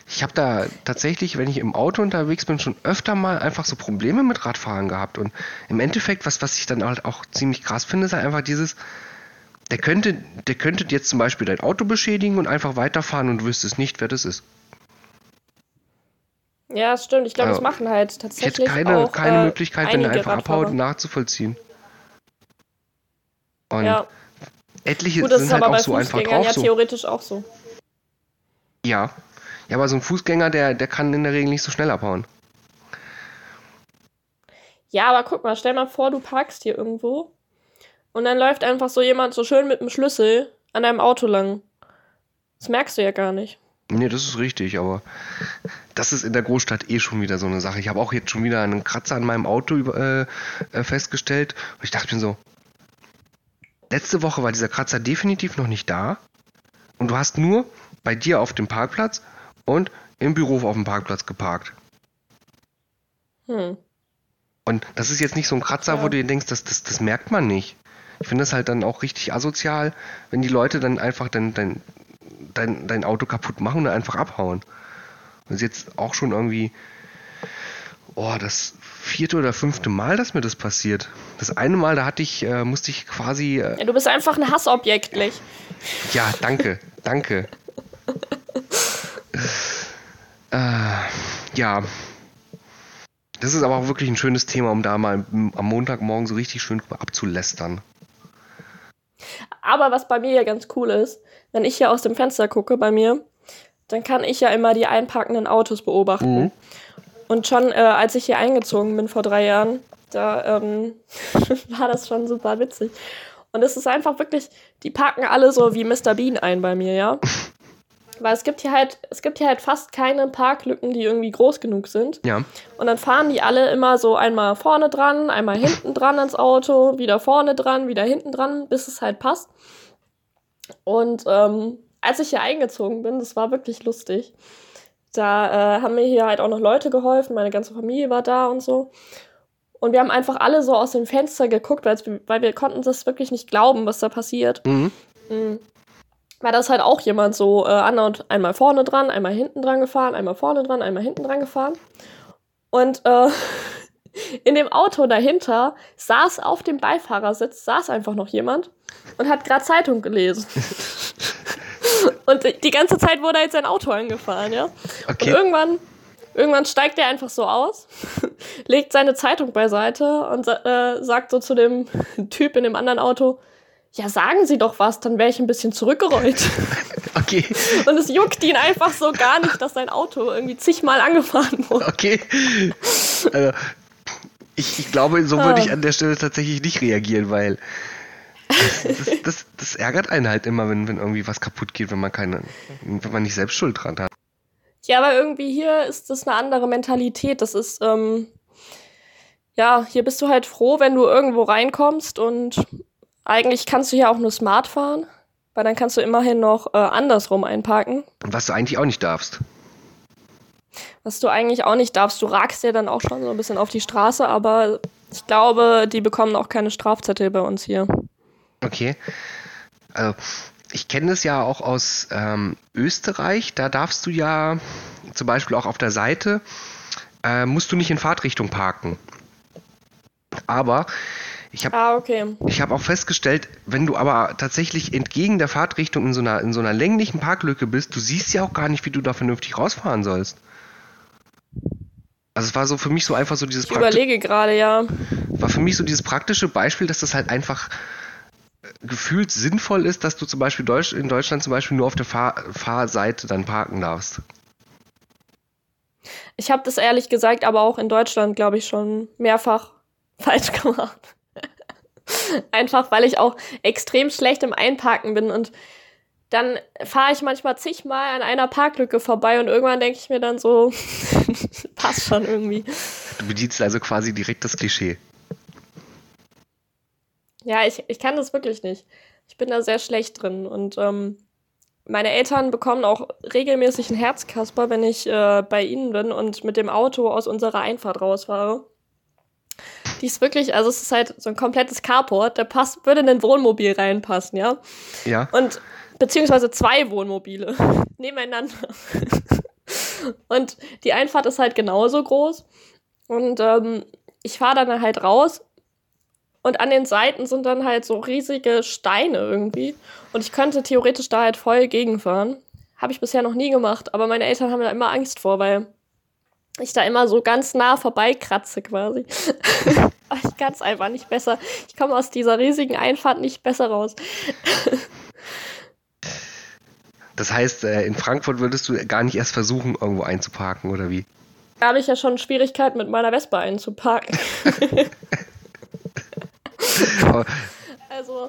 Ich habe da tatsächlich, wenn ich im Auto unterwegs bin, schon öfter mal einfach so Probleme mit Radfahren gehabt. Und im Endeffekt, was, was ich dann halt auch ziemlich krass finde, ist halt einfach dieses, der könnte, der könnte jetzt zum Beispiel dein Auto beschädigen und einfach weiterfahren und du wüsstest nicht, wer das ist. Ja, stimmt. Ich glaube, also, das machen halt tatsächlich. Ich hätte keine, auch, keine äh, Möglichkeit, wenn er einfach Radfahrer. abhaut, nachzuvollziehen. Und ja. etliche Gut, sind halt auch so einfach drauf. Ja, theoretisch auch so. Ja, ja, aber so ein Fußgänger, der, der kann in der Regel nicht so schnell abhauen. Ja, aber guck mal, stell mal vor, du parkst hier irgendwo und dann läuft einfach so jemand so schön mit dem Schlüssel an deinem Auto lang. Das merkst du ja gar nicht. Nee, das ist richtig, aber das ist in der Großstadt eh schon wieder so eine Sache. Ich habe auch jetzt schon wieder einen Kratzer an meinem Auto äh, äh, festgestellt und ich dachte mir so, letzte Woche war dieser Kratzer definitiv noch nicht da und du hast nur bei dir auf dem Parkplatz und im Büro auf dem Parkplatz geparkt. Hm. Und das ist jetzt nicht so ein Kratzer, ja. wo du dir denkst, das, das, das merkt man nicht. Ich finde das halt dann auch richtig asozial, wenn die Leute dann einfach dein, dein, dein, dein Auto kaputt machen und einfach abhauen. Das ist jetzt auch schon irgendwie, oh, das vierte oder fünfte Mal, dass mir das passiert. Das eine Mal, da hatte ich, äh, musste ich quasi. Äh, ja, du bist einfach ein Hassobjekt, nicht? Ja, danke, danke. Äh, ja. Das ist aber auch wirklich ein schönes Thema, um da mal am Montagmorgen so richtig schön abzulästern. Aber was bei mir ja ganz cool ist, wenn ich hier aus dem Fenster gucke bei mir, dann kann ich ja immer die einparkenden Autos beobachten. Mhm. Und schon äh, als ich hier eingezogen bin vor drei Jahren, da ähm, <laughs> war das schon super witzig. Und es ist einfach wirklich, die parken alle so wie Mr. Bean ein bei mir, ja. <laughs> Weil es gibt hier halt, es gibt hier halt fast keine Parklücken, die irgendwie groß genug sind. Ja. Und dann fahren die alle immer so einmal vorne dran, einmal hinten dran ans Auto, wieder vorne dran, wieder hinten dran, bis es halt passt. Und ähm, als ich hier eingezogen bin, das war wirklich lustig. Da äh, haben mir hier halt auch noch Leute geholfen, meine ganze Familie war da und so. Und wir haben einfach alle so aus dem Fenster geguckt, weil wir konnten das wirklich nicht glauben, was da passiert. Mhm. Mhm war das halt auch jemand so äh, an und einmal vorne dran, einmal hinten dran gefahren, einmal vorne dran, einmal hinten dran gefahren. Und äh, <laughs> in dem Auto dahinter saß auf dem Beifahrersitz, saß einfach noch jemand und hat gerade Zeitung gelesen. <laughs> <laughs> und die ganze Zeit wurde jetzt sein Auto angefahren, ja. Okay. Und irgendwann, irgendwann steigt er einfach so aus, <laughs> legt seine Zeitung beiseite und äh, sagt so zu dem <laughs> Typ in dem anderen Auto, ja, sagen Sie doch was, dann wäre ich ein bisschen zurückgerollt. okay. Und es juckt ihn einfach so gar nicht, dass sein Auto irgendwie zigmal angefahren wurde. Okay. Also, ich, ich glaube, so würde ich ah. an der Stelle tatsächlich nicht reagieren, weil das, das, das, ärgert einen halt immer, wenn, wenn irgendwie was kaputt geht, wenn man keine, wenn man nicht selbst Schuld dran hat. Ja, aber irgendwie hier ist das eine andere Mentalität. Das ist, ähm, ja, hier bist du halt froh, wenn du irgendwo reinkommst und eigentlich kannst du hier auch nur smart fahren, weil dann kannst du immerhin noch äh, andersrum einparken. Was du eigentlich auch nicht darfst. Was du eigentlich auch nicht darfst. Du ragst ja dann auch schon so ein bisschen auf die Straße, aber ich glaube, die bekommen auch keine Strafzettel bei uns hier. Okay. Also, ich kenne das ja auch aus ähm, Österreich. Da darfst du ja zum Beispiel auch auf der Seite, äh, musst du nicht in Fahrtrichtung parken. Aber ich habe ah, okay. hab auch festgestellt, wenn du aber tatsächlich entgegen der Fahrtrichtung in so, einer, in so einer länglichen Parklücke bist, du siehst ja auch gar nicht, wie du da vernünftig rausfahren sollst. Also es war so für mich so einfach so dieses Ich überlege gerade, ja. War für mich so dieses praktische Beispiel, dass das halt einfach gefühlt sinnvoll ist, dass du zum Beispiel Deutsch, in Deutschland zum Beispiel nur auf der Fahr Fahrseite dann parken darfst. Ich habe das ehrlich gesagt aber auch in Deutschland, glaube ich, schon mehrfach <laughs> falsch gemacht. Einfach weil ich auch extrem schlecht im Einparken bin und dann fahre ich manchmal zigmal an einer Parklücke vorbei und irgendwann denke ich mir dann so, <laughs> passt schon irgendwie. Du bedienst also quasi direkt das Klischee. Ja, ich, ich kann das wirklich nicht. Ich bin da sehr schlecht drin und ähm, meine Eltern bekommen auch regelmäßig ein Herzkasper, wenn ich äh, bei ihnen bin und mit dem Auto aus unserer Einfahrt rausfahre. Die ist wirklich, also es ist halt so ein komplettes Carport, der passt, würde in ein Wohnmobil reinpassen, ja? Ja. Und beziehungsweise zwei Wohnmobile <laughs> nebeneinander. <laughs> und die Einfahrt ist halt genauso groß. Und ähm, ich fahre dann halt raus und an den Seiten sind dann halt so riesige Steine irgendwie. Und ich könnte theoretisch da halt voll gegenfahren. Habe ich bisher noch nie gemacht, aber meine Eltern haben da immer Angst vor, weil ich da immer so ganz nah vorbeikratze quasi. <laughs> ich kann es einfach nicht besser. Ich komme aus dieser riesigen Einfahrt nicht besser raus. <laughs> das heißt, äh, in Frankfurt würdest du gar nicht erst versuchen, irgendwo einzuparken, oder wie? Da habe ich ja schon Schwierigkeiten mit meiner Vespa einzuparken. <laughs> also,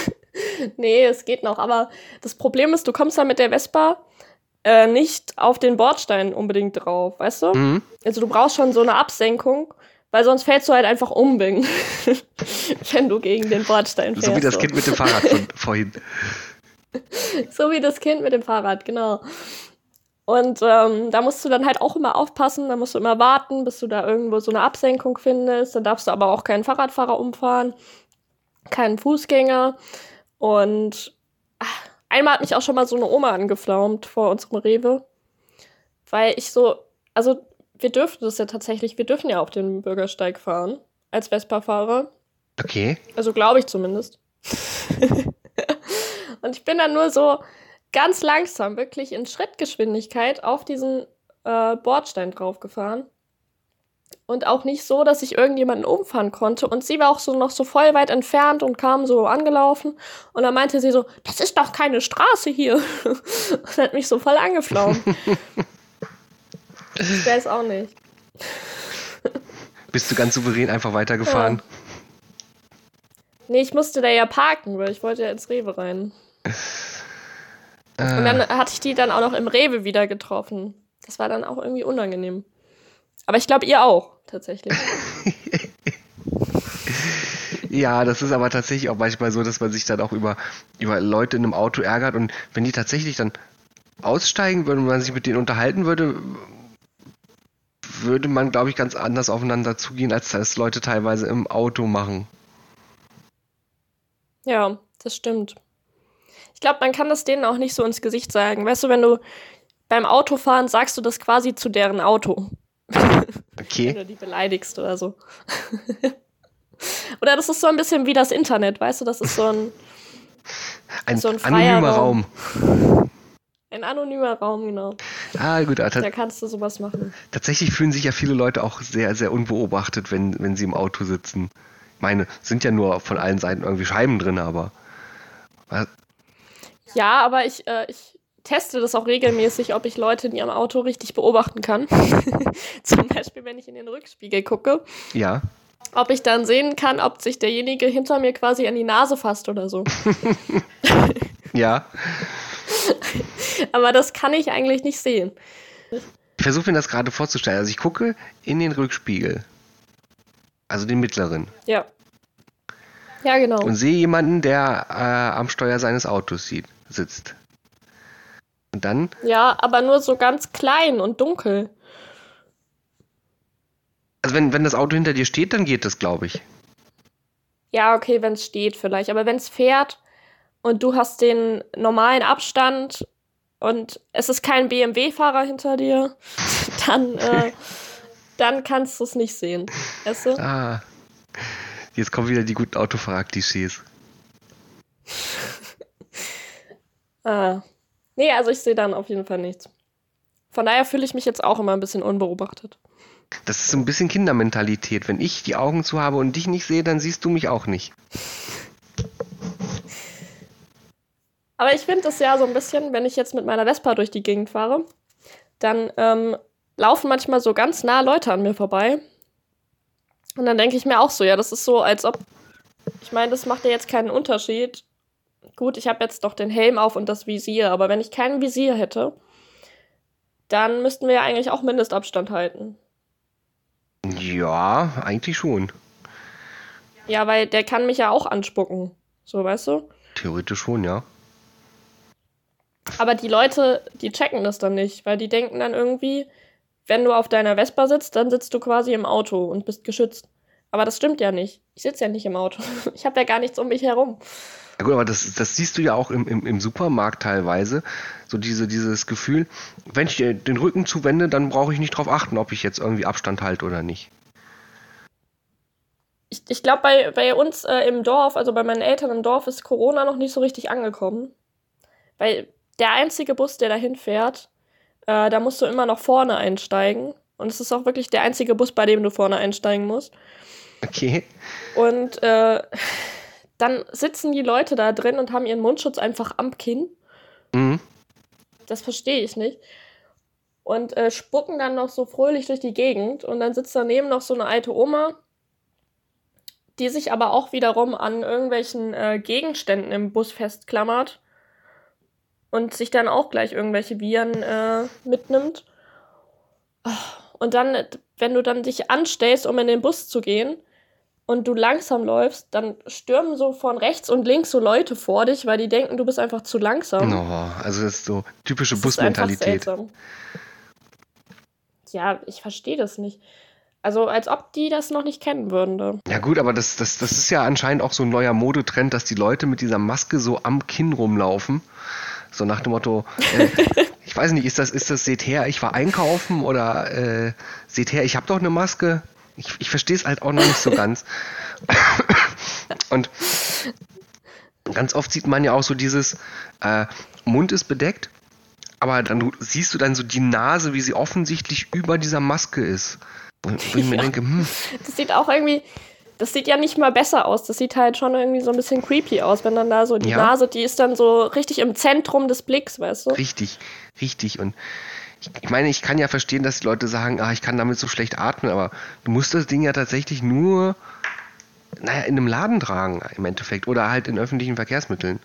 <laughs> nee, es geht noch. Aber das Problem ist, du kommst da mit der Vespa äh, nicht auf den Bordstein unbedingt drauf, weißt du? Mhm. Also du brauchst schon so eine Absenkung, weil sonst fällst du halt einfach um, wenn <laughs> du gegen den Bordstein fährst. So wie das. Kind mit dem Fahrrad von vorhin. <laughs> so wie das Kind mit dem Fahrrad, genau. Und ähm, da musst du dann halt auch immer aufpassen, da musst du immer warten, bis du da irgendwo so eine Absenkung findest. Dann darfst du aber auch keinen Fahrradfahrer umfahren, keinen Fußgänger. Und ach, einmal hat mich auch schon mal so eine Oma angeflaumt vor unserem Rewe, weil ich so, also wir dürfen das ja tatsächlich, wir dürfen ja auf den Bürgersteig fahren als Vespa-Fahrer. Okay. Also glaube ich zumindest. <laughs> Und ich bin dann nur so, ganz langsam, wirklich in Schrittgeschwindigkeit auf diesen äh, Bordstein draufgefahren. Und auch nicht so, dass ich irgendjemanden umfahren konnte. Und sie war auch so noch so voll weit entfernt und kam so angelaufen. Und dann meinte sie so, das ist doch keine Straße hier. <laughs> und hat mich so voll angeflaumt. ich weiß auch nicht. Bist du ganz souverän einfach weitergefahren? Ja. Nee, ich musste da ja parken, weil ich wollte ja ins Rewe rein. Und dann hatte ich die dann auch noch im Rewe wieder getroffen. Das war dann auch irgendwie unangenehm. Aber ich glaube, ihr auch, tatsächlich. <laughs> ja, das ist aber tatsächlich auch manchmal so, dass man sich dann auch über, über Leute in einem Auto ärgert und wenn die tatsächlich dann aussteigen würden und man sich mit denen unterhalten würde, würde man, glaube ich, ganz anders aufeinander zugehen, als das Leute teilweise im Auto machen. Ja, das stimmt. Ich glaube, man kann das denen auch nicht so ins Gesicht sagen. Weißt du, wenn du beim Autofahren sagst du das quasi zu deren Auto. <laughs> Okay. wenn du die beleidigst oder so. <laughs> oder das ist so ein bisschen wie das Internet, weißt du, das ist so ein, <laughs> ein, so ein anonymer Raum. Raum. Ein anonymer Raum, genau. Ah, gut. Da kannst du sowas machen. Tatsächlich fühlen sich ja viele Leute auch sehr, sehr unbeobachtet, wenn, wenn sie im Auto sitzen. Ich meine, sind ja nur von allen Seiten irgendwie Scheiben drin, aber ja, aber ich, äh, ich teste das auch regelmäßig, ob ich Leute in ihrem Auto richtig beobachten kann. <laughs> Zum Beispiel, wenn ich in den Rückspiegel gucke. Ja. Ob ich dann sehen kann, ob sich derjenige hinter mir quasi an die Nase fasst oder so. <laughs> ja. <laughs> Aber das kann ich eigentlich nicht sehen. Ich versuche mir das gerade vorzustellen. Also ich gucke in den Rückspiegel. Also den mittleren. Ja. Ja, genau. Und sehe jemanden, der äh, am Steuer seines Autos sieht sitzt. Und dann. Ja, aber nur so ganz klein und dunkel. Also wenn, wenn das Auto hinter dir steht, dann geht das, glaube ich. Ja, okay, wenn es steht vielleicht. Aber wenn es fährt und du hast den normalen Abstand und es ist kein BMW-Fahrer hinter dir, <laughs> dann, äh, <laughs> dann kannst du es nicht sehen. Weißt du? Ah. Jetzt kommen wieder die guten Autofahrer-Klischees. <laughs> ah. Nee, also ich sehe dann auf jeden Fall nichts. Von daher fühle ich mich jetzt auch immer ein bisschen unbeobachtet. Das ist so ein bisschen Kindermentalität. Wenn ich die Augen zu habe und dich nicht sehe, dann siehst du mich auch nicht. Aber ich finde es ja so ein bisschen, wenn ich jetzt mit meiner Vespa durch die Gegend fahre, dann ähm, laufen manchmal so ganz nah Leute an mir vorbei. Und dann denke ich mir auch so, ja, das ist so, als ob. Ich meine, das macht ja jetzt keinen Unterschied. Gut, ich habe jetzt doch den Helm auf und das Visier, aber wenn ich kein Visier hätte, dann müssten wir ja eigentlich auch Mindestabstand halten. Ja, eigentlich schon. Ja, weil der kann mich ja auch anspucken. So, weißt du? Theoretisch schon, ja. Aber die Leute, die checken das dann nicht, weil die denken dann irgendwie, wenn du auf deiner Vespa sitzt, dann sitzt du quasi im Auto und bist geschützt. Aber das stimmt ja nicht. Ich sitze ja nicht im Auto. <laughs> Ich habe ja gar nichts um mich herum. Ja gut, aber das, das siehst du ja auch im, im, im Supermarkt teilweise. So diese, dieses Gefühl, wenn ich den Rücken zuwende, dann brauche ich nicht darauf achten, ob ich jetzt irgendwie Abstand halte oder nicht. Ich, ich glaube, bei, bei uns äh, im Dorf, also bei meinen Eltern im Dorf, ist Corona noch nicht so richtig angekommen. Weil der einzige Bus, der dahin fährt, äh, da musst du immer noch vorne einsteigen. Und es ist auch wirklich der einzige Bus, bei dem du vorne einsteigen musst. Okay. Und äh, dann sitzen die Leute da drin und haben ihren Mundschutz einfach am Kinn. Mhm. Das verstehe ich nicht. Und äh, spucken dann noch so fröhlich durch die Gegend. Und dann sitzt daneben noch so eine alte Oma, die sich aber auch wiederum an irgendwelchen äh, Gegenständen im Bus festklammert und sich dann auch gleich irgendwelche Viren äh, mitnimmt. Und dann, wenn du dann dich anstellst, um in den Bus zu gehen, und du langsam läufst, dann stürmen so von rechts und links so Leute vor dich, weil die denken, du bist einfach zu langsam. Oh, also das ist so typische das Busmentalität. Ja, ich verstehe das nicht. Also als ob die das noch nicht kennen würden. Ne? Ja gut, aber das, das, das ist ja anscheinend auch so ein neuer Modetrend, dass die Leute mit dieser Maske so am Kinn rumlaufen. So nach dem Motto, äh, <laughs> ich weiß nicht, ist das, ist das, seht her, ich war einkaufen oder äh, seht her, ich habe doch eine Maske. Ich, ich verstehe es halt auch noch nicht so ganz. <laughs> Und ganz oft sieht man ja auch so dieses, äh, Mund ist bedeckt, aber dann siehst du dann so die Nase, wie sie offensichtlich über dieser Maske ist. Wo, wo ich mir <laughs> denke, hm. Das sieht auch irgendwie, das sieht ja nicht mal besser aus. Das sieht halt schon irgendwie so ein bisschen creepy aus, wenn dann da so die ja. Nase, die ist dann so richtig im Zentrum des Blicks, weißt du? Richtig, richtig. Und ich, ich meine, ich kann ja verstehen, dass die Leute sagen, ah, ich kann damit so schlecht atmen, aber du musst das Ding ja tatsächlich nur, naja, in einem Laden tragen im Endeffekt oder halt in öffentlichen Verkehrsmitteln.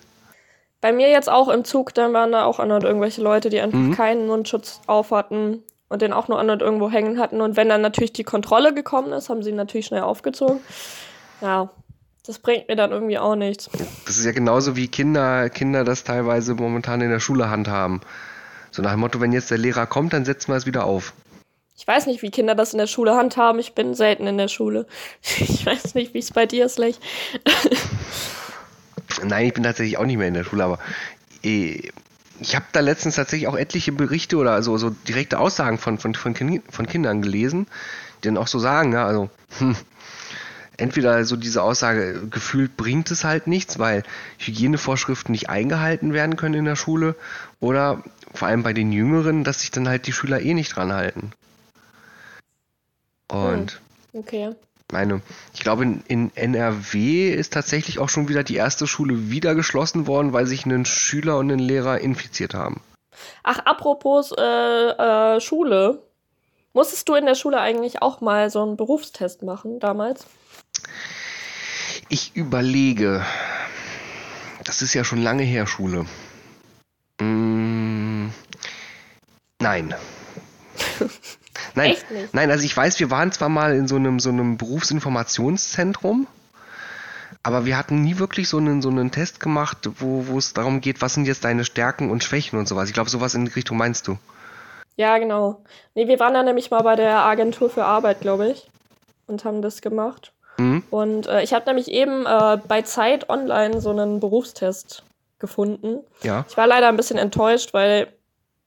Bei mir jetzt auch im Zug, dann waren da auch andere irgendwelche Leute, die einfach mhm. keinen Mundschutz auf hatten und den auch nur anderen irgendwo hängen hatten. Und wenn dann natürlich die Kontrolle gekommen ist, haben sie ihn natürlich schnell aufgezogen. Ja, das bringt mir dann irgendwie auch nichts. Das ist ja genauso wie Kinder, Kinder das teilweise momentan in der Schule handhaben. So nach dem Motto, wenn jetzt der Lehrer kommt, dann setzen wir es wieder auf. Ich weiß nicht, wie Kinder das in der Schule handhaben. Ich bin selten in der Schule. <laughs> Ich weiß nicht, wie es bei dir ist, Lech. <laughs> Nein, ich bin tatsächlich auch nicht mehr in der Schule, aber eh, ich habe da letztens tatsächlich auch etliche Berichte oder so, so direkte Aussagen von, von, von, von Kindern gelesen, die dann auch so sagen, ja, also, hm, entweder so diese Aussage, gefühlt bringt es halt nichts, weil Hygienevorschriften nicht eingehalten werden können in der Schule, oder vor allem bei den Jüngeren, dass sich dann halt die Schüler eh nicht dran halten. Und hm, okay. meine, ich glaube, in, in, NRW ist tatsächlich auch schon wieder die erste Schule wieder geschlossen worden, weil sich ein Schüler und ein Lehrer infiziert haben. Ach, apropos äh, äh, Schule. Musstest du in der Schule eigentlich auch mal so einen Berufstest machen damals? Ich überlege. Das ist ja schon lange her, Schule. Mm, nein. <laughs> nein, Echt nicht? nein, also ich weiß, wir waren zwar mal in so einem, so einem Berufsinformationszentrum, aber wir hatten nie wirklich so einen, so einen Test gemacht, wo, wo es darum geht, was sind jetzt deine Stärken und Schwächen und sowas. Ich glaube, sowas in die Richtung meinst du. Ja, genau. Nee, wir waren da nämlich mal bei der Agentur für Arbeit, glaube ich, und haben das gemacht. Mhm. Und äh, ich habe nämlich eben äh, bei Zeit online so einen Berufstest gefunden. Ja. Ich war leider ein bisschen enttäuscht, weil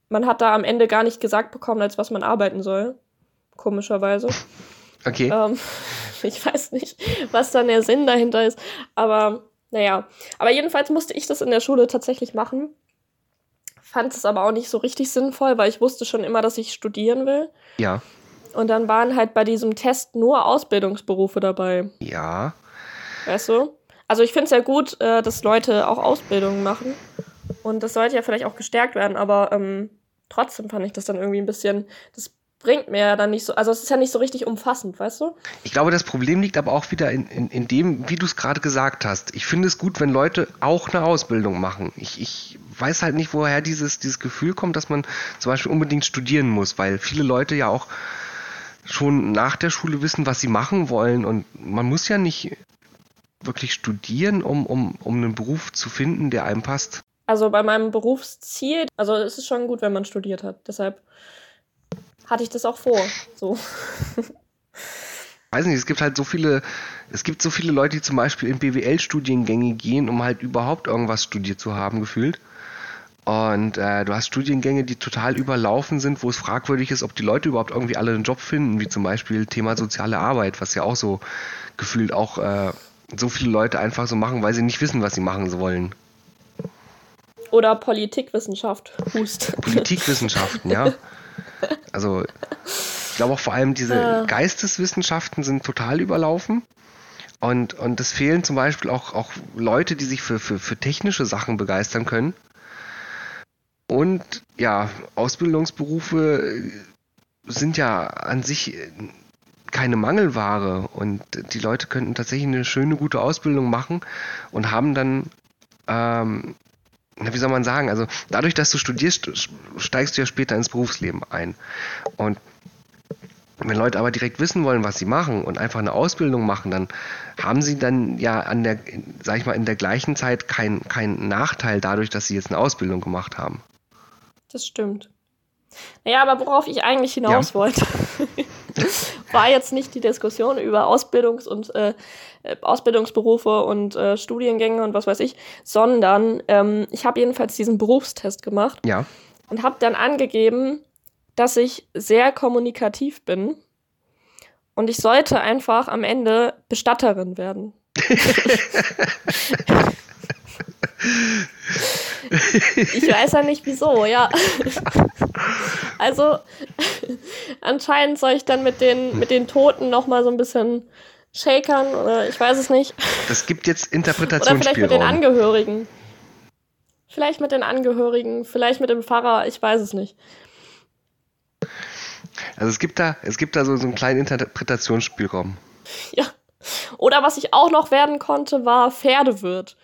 man hat da am Ende gar nicht gesagt bekommen, als was man arbeiten soll. Komischerweise. <laughs> Okay. Ähm, <laughs> ich weiß nicht, was dann der Sinn dahinter ist. Aber naja. Aber jedenfalls musste ich das in der Schule tatsächlich machen. Fand es aber auch nicht so richtig sinnvoll, weil ich wusste schon immer, dass ich studieren will. Ja. Und dann waren halt bei diesem Test nur Ausbildungsberufe dabei. Ja. Weißt du? Also ich finde es ja gut, äh, dass Leute auch Ausbildungen machen. Und das sollte ja vielleicht auch gestärkt werden, aber ähm, trotzdem fand ich das dann irgendwie ein bisschen, das bringt mir ja dann nicht so, also es ist ja nicht so richtig umfassend, weißt du? Ich glaube, das Problem liegt aber auch wieder in, in, in dem, wie du es gerade gesagt hast. Ich finde es gut, wenn Leute auch eine Ausbildung machen. Ich, ich weiß halt nicht, woher dieses, dieses Gefühl kommt, dass man zum Beispiel unbedingt studieren muss, weil viele Leute ja auch schon nach der Schule wissen, was sie machen wollen und man muss ja nicht wirklich studieren, um, um, um einen Beruf zu finden, der einem passt. Also bei meinem Berufsziel, also es ist schon gut, wenn man studiert hat. Deshalb hatte ich das auch vor. So. <laughs> Weiß nicht, es gibt halt so viele, es gibt so viele Leute, die zum Beispiel in BWL-Studiengänge gehen, um halt überhaupt irgendwas studiert zu haben, gefühlt. Und äh, du hast Studiengänge, die total überlaufen sind, wo es fragwürdig ist, ob die Leute überhaupt irgendwie alle einen Job finden, wie zum Beispiel Thema soziale Arbeit, was ja auch so gefühlt auch äh, so viele Leute einfach so machen, weil sie nicht wissen, was sie machen wollen. Oder Politikwissenschaft, Hust. <laughs> Politikwissenschaften, ja. Also ich glaube auch vor allem diese ja. Geisteswissenschaften sind total überlaufen. Und, und es fehlen zum Beispiel auch, auch Leute, die sich für, für, für technische Sachen begeistern können. Und ja, Ausbildungsberufe sind ja an sich keine Mangelware und die Leute könnten tatsächlich eine schöne, gute Ausbildung machen und haben dann ähm, wie soll man sagen, also dadurch, dass du studierst, steigst du ja später ins Berufsleben ein. Und wenn Leute aber direkt wissen wollen, was sie machen und einfach eine Ausbildung machen, dann haben sie dann ja an der, sag ich mal, in der gleichen Zeit keinen kein Nachteil dadurch, dass sie jetzt eine Ausbildung gemacht haben. Das stimmt. Naja, aber worauf ich eigentlich hinaus ja. wollte, <laughs> war jetzt nicht die Diskussion über Ausbildungs- und äh, Ausbildungsberufe und äh, Studiengänge und was weiß ich, sondern ähm, ich habe jedenfalls diesen Berufstest gemacht ja. und habe dann angegeben, dass ich sehr kommunikativ bin und ich sollte einfach am Ende Bestatterin werden. <laughs> <laughs> ich weiß ja nicht wieso, ja. <laughs> also anscheinend soll ich dann mit den, mit den Toten noch mal so ein bisschen shakern oder ich weiß es nicht. Das gibt <laughs> jetzt Interpretationsspielraum. Oder vielleicht mit den Angehörigen. Vielleicht mit den Angehörigen, vielleicht mit dem Pfarrer, ich weiß es nicht. Also es gibt da, es gibt da so, so einen kleinen Interpretationsspielraum. Ja. Oder was ich auch noch werden konnte, war Pferdewirt.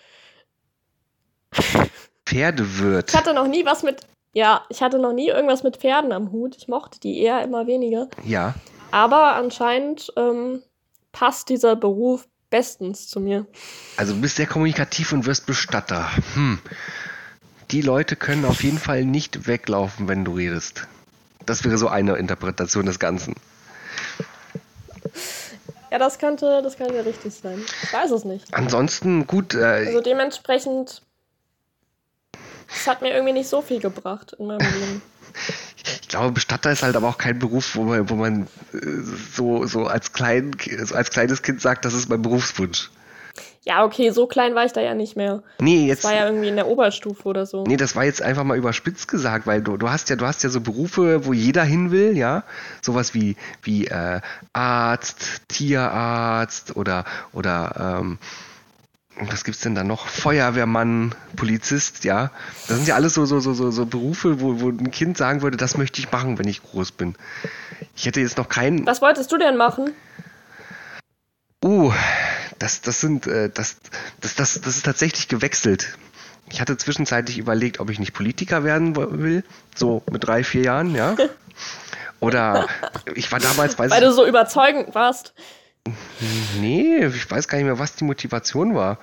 Pferdewirt. Ich hatte noch nie was mit. Ja, ich hatte noch nie irgendwas mit Pferden am Hut. Ich mochte die eher immer weniger. Ja. Aber anscheinend ähm, passt dieser Beruf bestens zu mir. Also du bist sehr kommunikativ und wirst Bestatter. Hm. Die Leute können auf jeden Fall nicht weglaufen, wenn du redest. Das wäre so eine Interpretation des Ganzen. Ja, das könnte, das könnte richtig sein. Ich weiß es nicht. Ansonsten gut. Äh, also dementsprechend das hat mir irgendwie nicht so viel gebracht in meinem <laughs> Leben. Ich glaube, Bestatter ist halt aber auch kein Beruf, wo man, wo man äh, so, so als, klein, als kleines Kind sagt, das ist mein Berufswunsch. Ja, okay, so klein war ich da ja nicht mehr. Nee, jetzt. Das war ja irgendwie in der Oberstufe oder so. Nee, das war jetzt einfach mal überspitzt gesagt, weil du, du hast ja, du hast ja so Berufe, wo jeder hin will, ja. Sowas wie, wie äh, Arzt, Tierarzt oder, oder ähm, was gibt's denn da noch? Feuerwehrmann, Polizist, ja. Das sind ja alles so, so, so, so, so Berufe, wo, wo ein Kind sagen würde, das möchte ich machen, wenn ich groß bin. Ich hätte jetzt noch keinen. Was wolltest du denn machen? Uh, das, das sind, äh, das, das, das, das ist tatsächlich gewechselt. Ich hatte zwischenzeitlich überlegt, ob ich nicht Politiker werden will, so mit drei, vier Jahren, ja. <laughs> Oder ich war damals, weiß Weil du so überzeugend warst. Nee, ich weiß gar nicht mehr, was die Motivation war.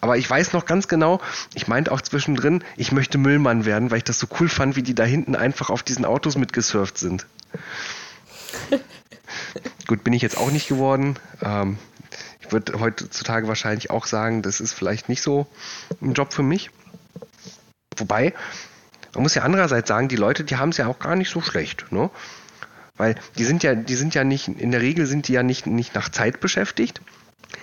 Aber ich weiß noch ganz genau, ich meinte auch zwischendrin, ich möchte Müllmann werden, weil ich das so cool fand, wie die da hinten einfach auf diesen Autos mitgesurft sind. <laughs> Gut, bin ich jetzt auch nicht geworden. Ähm, ich würde heutzutage wahrscheinlich auch sagen, das ist vielleicht nicht so ein Job für mich. Wobei, man muss ja andererseits sagen, die Leute, die haben es ja auch gar nicht so schlecht, ne? Weil die sind ja, die sind ja nicht, in der Regel sind die ja nicht, nicht nach Zeit beschäftigt,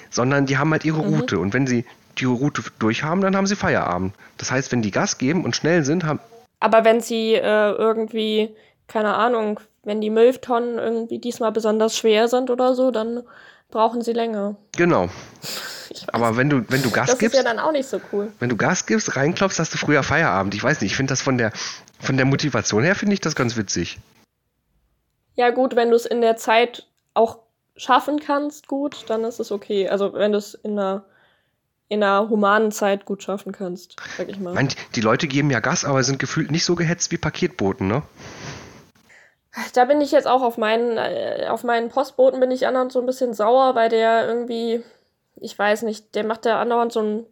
sondern die haben halt ihre mhm. Route. Und wenn sie die Route durchhaben, dann haben sie Feierabend. Das heißt, wenn die Gas geben und schnell sind, haben. Aber wenn sie äh, irgendwie, keine Ahnung, wenn die Mülltonnen irgendwie diesmal besonders schwer sind oder so, dann brauchen sie länger. Genau. <laughs> Aber wenn du, wenn du Gas das gibst. Das ist ja dann auch nicht so cool. Wenn du Gas gibst, reinklopfst, hast du früher Feierabend. Ich weiß nicht, ich finde das von der, von der Motivation her, finde ich das ganz witzig. Ja, gut, wenn du es in der Zeit auch schaffen kannst, gut, dann ist es okay. Also wenn du es in einer, in einer humanen Zeit gut schaffen kannst, sag ich mal. Meine, die Leute geben ja Gas, aber sind gefühlt nicht so gehetzt wie Paketboten, ne? Da bin ich jetzt auch auf meinen, äh, auf meinen Postboten bin ich andauernd so ein bisschen sauer, weil der irgendwie, ich weiß nicht, der macht da andauernd so ein,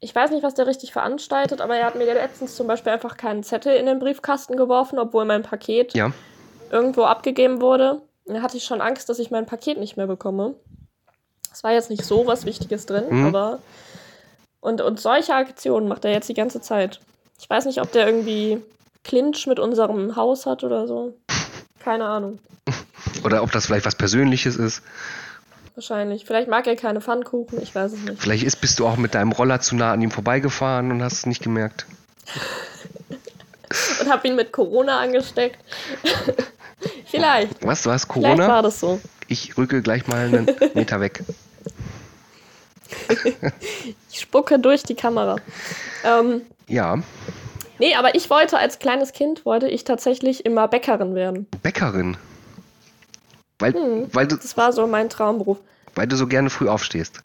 ich weiß nicht, was der richtig veranstaltet, aber er hat mir letztens zum Beispiel einfach keinen Zettel in den Briefkasten geworfen, obwohl mein Paket ja irgendwo abgegeben wurde. Da hatte ich schon Angst, dass ich mein Paket nicht mehr bekomme. Es war jetzt nicht so was Wichtiges drin, mhm. aber. Und, und solche Aktionen macht er jetzt die ganze Zeit. Ich weiß nicht, ob der irgendwie Clinch mit unserem Haus hat oder so. Keine Ahnung. Oder ob das vielleicht was Persönliches ist. Wahrscheinlich. Vielleicht mag er keine Pfannkuchen, ich weiß es nicht. Vielleicht ist, bist du auch mit deinem Roller zu nah an ihm vorbeigefahren und hast es nicht gemerkt. <laughs> und hab ihn mit Corona angesteckt. <laughs> Vielleicht. Was, du hast Corona? Vielleicht war das so. Ich rücke gleich mal einen <laughs> Meter weg. ich spucke durch die Kamera. Ähm, ja. Nee, aber ich wollte als kleines Kind, wollte ich tatsächlich immer Bäckerin werden. Bäckerin? Weil, hm, weil du, das war so mein Traumberuf. Weil du so gerne früh aufstehst.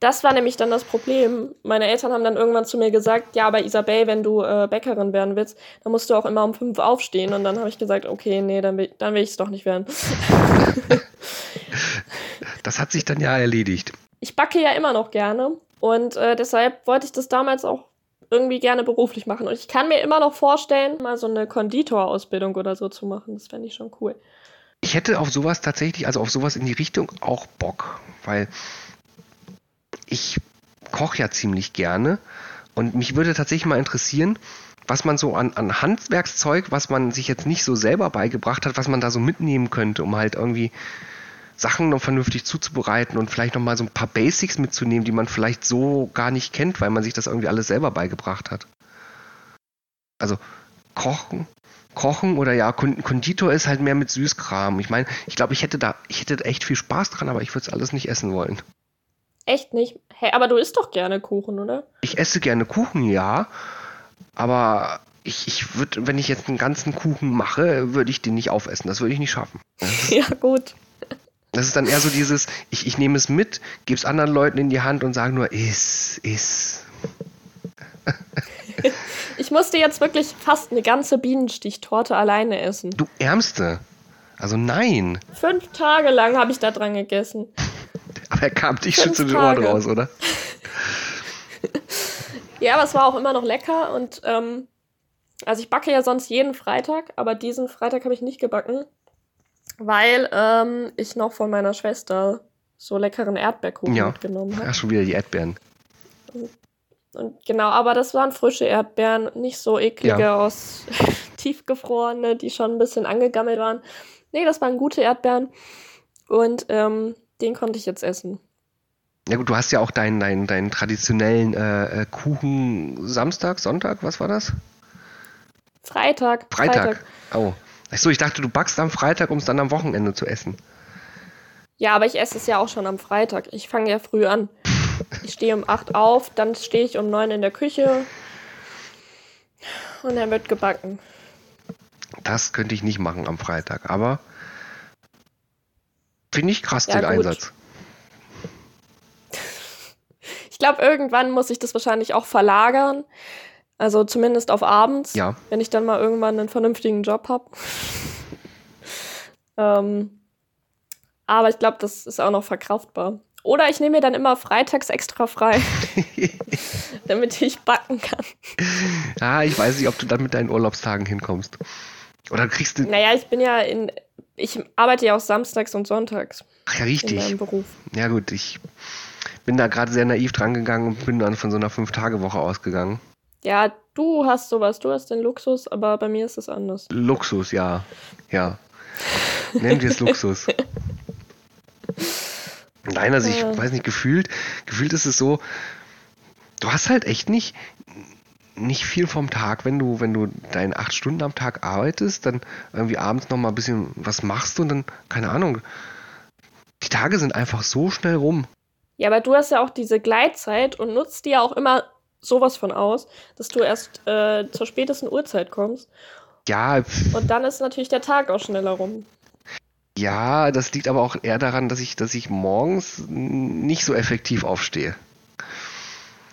Das war nämlich dann das Problem. Meine Eltern haben dann irgendwann zu mir gesagt, ja, aber Isabel, wenn du äh, Bäckerin werden willst, dann musst du auch immer um fünf aufstehen. Und dann habe ich gesagt, okay, nee, dann will, dann will ich es doch nicht werden. <laughs> das hat sich dann ja erledigt. Ich backe ja immer noch gerne. Und äh, deshalb wollte ich das damals auch irgendwie gerne beruflich machen. Und ich kann mir immer noch vorstellen, mal so eine Konditorausbildung oder so zu machen. Das fände ich schon cool. Ich hätte auf sowas tatsächlich, also auf sowas in die Richtung auch Bock, weil ich koche ja ziemlich gerne und mich würde tatsächlich mal interessieren, was man so an, an Handwerkszeug, was man sich jetzt nicht so selber beigebracht hat, was man da so mitnehmen könnte, um halt irgendwie Sachen noch vernünftig zuzubereiten und vielleicht noch mal so ein paar Basics mitzunehmen, die man vielleicht so gar nicht kennt, weil man sich das irgendwie alles selber beigebracht hat. Also kochen, kochen oder ja, Konditor ist halt mehr mit Süßkram. Ich meine, ich glaube, ich hätte da, ich hätte echt viel Spaß dran, aber ich würde es alles nicht essen wollen. Echt nicht? Hey, aber du isst doch gerne Kuchen, oder? Ich esse gerne Kuchen, ja. Aber ich, ich würde, wenn ich jetzt einen ganzen Kuchen mache, würde ich den nicht aufessen. Das würde ich nicht schaffen. <laughs> ja, gut. Das ist dann eher so dieses, ich, ich nehme es mit, gebe es anderen Leuten in die Hand und sage nur, iss, iss. <laughs> ich musste jetzt wirklich fast eine ganze Bienenstichtorte alleine essen. Du Ärmste. Also nein. Fünf Tage lang habe ich da dran gegessen. Aber er kam dich schon zu den Ohren raus, oder? <laughs> ja, aber es war auch immer noch lecker und ähm, also ich backe ja sonst jeden Freitag, aber diesen Freitag habe ich nicht gebacken, weil ähm, ich noch von meiner Schwester so leckeren Erdbeerkuchen ja. mitgenommen habe. Ja, schon wieder die Erdbeeren. Und, und, genau, aber das waren frische Erdbeeren, nicht so eklige ja. aus <laughs> tiefgefrorene, die schon ein bisschen angegammelt waren. Nee, das waren gute Erdbeeren. Und ähm, den konnte ich jetzt essen. Ja gut, du hast ja auch deinen, deinen, deinen traditionellen äh, äh, Kuchen Samstag, Sonntag, was war das? Freitag. Freitag. Freitag. Oh. Achso, ich dachte, du backst am Freitag, um es dann am Wochenende zu essen. Ja, aber ich esse es ja auch schon am Freitag. Ich fange ja früh an. Ich stehe um 8 auf, dann stehe ich um 9 in der Küche und dann wird gebacken. Das könnte ich nicht machen am Freitag, aber Finde ich krass, ja, den gut. Einsatz. Ich glaube, irgendwann muss ich das wahrscheinlich auch verlagern. Also zumindest auf abends, ja. wenn ich dann mal irgendwann einen vernünftigen Job habe. <laughs> ähm, Aber ich glaube, das ist auch noch verkraftbar. Oder ich nehme mir dann immer freitags extra frei, <laughs> damit ich backen kann. Ja, ich weiß nicht, ob du dann mit deinen Urlaubstagen hinkommst. Oder kriegst du. Naja, ich bin ja in. Ich arbeite ja auch samstags und sonntags. Ach ja, richtig. In meinem Beruf. Ja, gut, ich bin da gerade sehr naiv dran gegangen und bin dann von so einer Fünf-Tage-Woche ausgegangen. Ja, du hast sowas, du hast den Luxus, aber bei mir ist es anders. Luxus, ja. Ja. Nennen wir es Luxus. <laughs> Nein, also ich weiß nicht, gefühlt, gefühlt ist es so, du hast halt echt nicht, nicht viel vom Tag, wenn du, wenn du deine acht Stunden am Tag arbeitest, dann irgendwie abends noch mal ein bisschen was machst und dann, keine Ahnung, die Tage sind einfach so schnell rum. Ja, aber du hast ja auch diese Gleitzeit und nutzt die ja auch immer sowas von aus, dass du erst äh, zur spätesten Uhrzeit kommst. Ja. Und dann ist natürlich der Tag auch schneller rum. Ja, das liegt aber auch eher daran, dass ich, dass ich morgens nicht so effektiv aufstehe.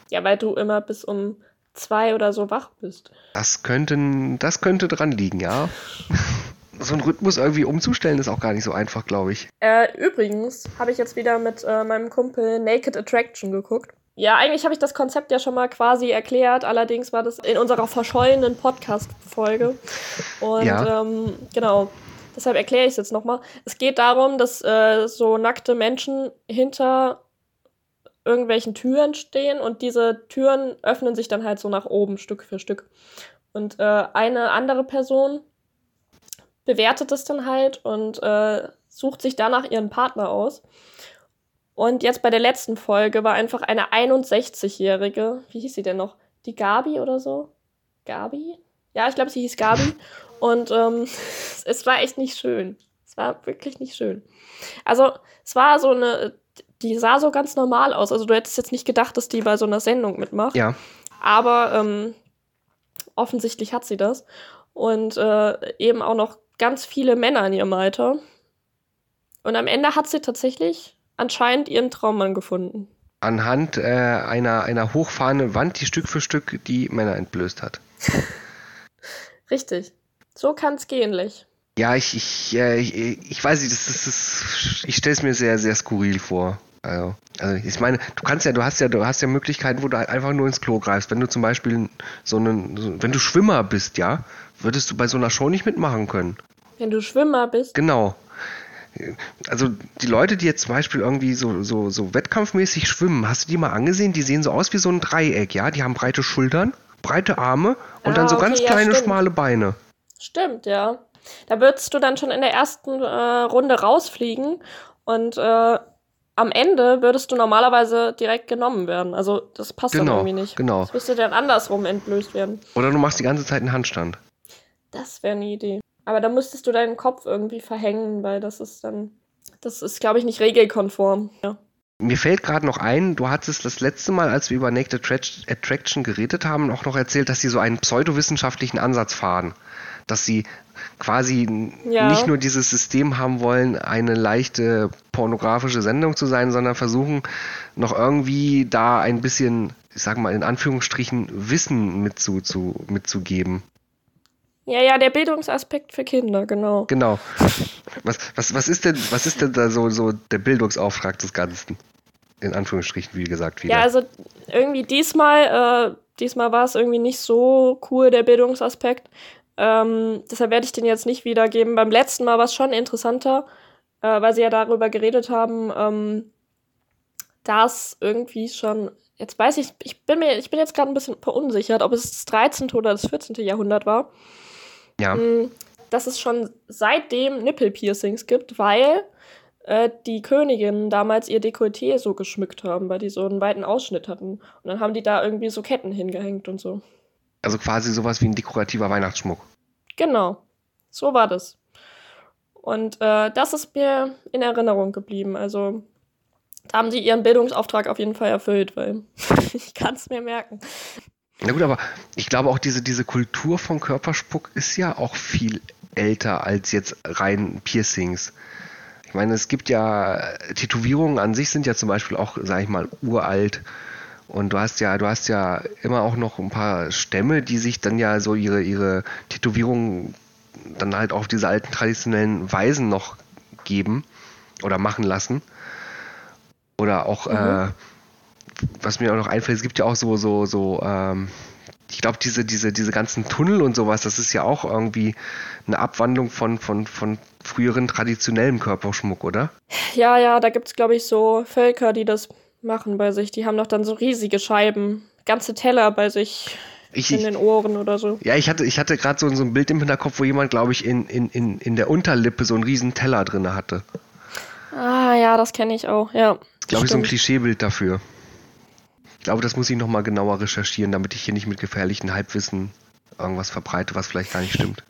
Ja, weil du immer bis um zwei oder so wach bist. Das könnte, das könnte dran liegen, ja. <laughs> so einen Rhythmus irgendwie umzustellen ist auch gar nicht so einfach, glaube ich. Äh, übrigens habe ich jetzt wieder mit äh, meinem Kumpel Naked Attraction geguckt. Ja, eigentlich habe ich das Konzept ja schon mal quasi erklärt, allerdings war das in unserer verschollenen Podcast-Folge. Und ja. ähm, genau, deshalb erkläre ich es jetzt nochmal. Es geht darum, dass äh, so nackte Menschen hinter irgendwelchen Türen stehen und diese Türen öffnen sich dann halt so nach oben, Stück für Stück. Und äh, eine andere Person bewertet es dann halt und äh, sucht sich danach ihren Partner aus. Und jetzt bei der letzten Folge war einfach eine 61-Jährige, wie hieß sie denn noch? Die Gabi oder so? Gabi? Ja, ich glaube, sie hieß Gabi. <laughs> Und ähm, <laughs> es war echt nicht schön. Es war wirklich nicht schön. Also, es war so eine, die sah so ganz normal aus. Also, du hättest jetzt nicht gedacht, dass die bei so einer Sendung mitmacht. Ja. Aber ähm, offensichtlich hat sie das. Und äh, eben auch noch ganz viele Männer in ihrem Alter. Und am Ende hat sie tatsächlich anscheinend ihren Traummann gefunden. Anhand äh, einer, einer hochfahrenden Wand, die Stück für Stück die Männer entblößt hat. <laughs> Richtig. So kann es gehen, Lech. Ja, ich, ich, äh, ich, ich weiß nicht, das, das, das, ich stelle es mir sehr, sehr skurril vor. Also, also ich meine, du kannst ja, du hast ja, du hast ja Möglichkeiten, wo du halt einfach nur ins Klo greifst. Wenn du zum Beispiel so einen, wenn du Schwimmer bist, ja, würdest du bei so einer Show nicht mitmachen können. Wenn du Schwimmer bist? Genau also die Leute, die jetzt zum Beispiel irgendwie so, so, so wettkampfmäßig schwimmen, hast du die mal angesehen? Die sehen so aus wie so ein Dreieck, ja? Die haben breite Schultern, breite Arme und ah, dann so okay, ganz kleine, ja, schmale Beine. Stimmt, ja. Da würdest du dann schon in der ersten äh, Runde rausfliegen und äh, am Ende würdest du normalerweise direkt genommen werden. Also das passt genau, dann irgendwie nicht. Genau. Das müsste dann andersrum entblößt werden. Oder du machst die ganze Zeit einen Handstand. Das wäre eine Idee. Aber da müsstest du deinen Kopf irgendwie verhängen, weil das ist dann, das ist, glaube ich, nicht regelkonform. Ja. Mir fällt gerade noch ein, du hattest das letzte Mal, als wir über Naked Attraction geredet haben, auch noch erzählt, dass sie so einen pseudowissenschaftlichen Ansatz fahren. Dass sie quasi ja. nicht nur dieses System haben wollen, eine leichte pornografische Sendung zu sein, sondern versuchen noch irgendwie da ein bisschen, ich sag mal in Anführungsstrichen, Wissen mitzu, zu, mitzugeben. Ja, ja, der Bildungsaspekt für Kinder, genau. Genau. Was, was, was, ist, denn, was ist denn da so, so der Bildungsauftrag des Ganzen? In Anführungsstrichen, wie gesagt, wieder. Ja, also irgendwie diesmal, äh, diesmal war es irgendwie nicht so cool, der Bildungsaspekt. Ähm, deshalb werde ich den jetzt nicht wiedergeben. Beim letzten Mal war es schon interessanter, äh, weil sie ja darüber geredet haben, ähm, dass irgendwie schon, jetzt weiß ich, ich bin mir, ich bin jetzt gerade ein bisschen verunsichert, ob es das 13. oder das 14. Jahrhundert war. Ja. Mm, dass es schon seitdem Nippelpiercings gibt, weil äh, die Königinnen damals ihr Dekolleté so geschmückt haben, weil die so einen weiten Ausschnitt hatten. Und dann haben die da irgendwie so Ketten hingehängt und so. Also quasi sowas wie ein dekorativer Weihnachtsschmuck. Genau. So war das. Und äh, das ist mir in Erinnerung geblieben. Also da haben sie ihren Bildungsauftrag auf jeden Fall erfüllt, weil <laughs> ich kann es mir merken. Na gut, aber ich glaube auch diese, diese Kultur von Körperspuck ist ja auch viel älter als jetzt rein Piercings. Ich meine, es gibt ja, Tätowierungen an sich sind ja zum Beispiel auch, sag ich mal, uralt. Und du hast ja, du hast ja immer auch noch ein paar Stämme, die sich dann ja so ihre, ihre Tätowierungen dann halt auf diese alten traditionellen Weisen noch geben. oder machen lassen. Oder auch, mhm. äh, was mir auch noch einfällt, es gibt ja auch so, so, so, ähm, ich glaube, diese, diese, diese ganzen Tunnel und sowas, das ist ja auch irgendwie eine Abwandlung von, von, von früheren traditionellem Körperschmuck, oder? Ja, ja, da gibt es, glaube ich, so Völker, die das machen bei sich. Die haben doch dann so riesige Scheiben, ganze Teller bei sich ich, in den Ohren oder so. Ja, ich hatte, ich hatte gerade so, so ein Bild im Hinterkopf, wo jemand, glaube ich, in, in, in, in der Unterlippe so einen riesen Teller drin hatte. Ah, ja, das kenne ich auch, ja. Glaube ich, so ein Klischeebild dafür. Ich glaube, das muss ich nochmal genauer recherchieren, damit ich hier nicht mit gefährlichen Halbwissen irgendwas verbreite, was vielleicht gar nicht stimmt.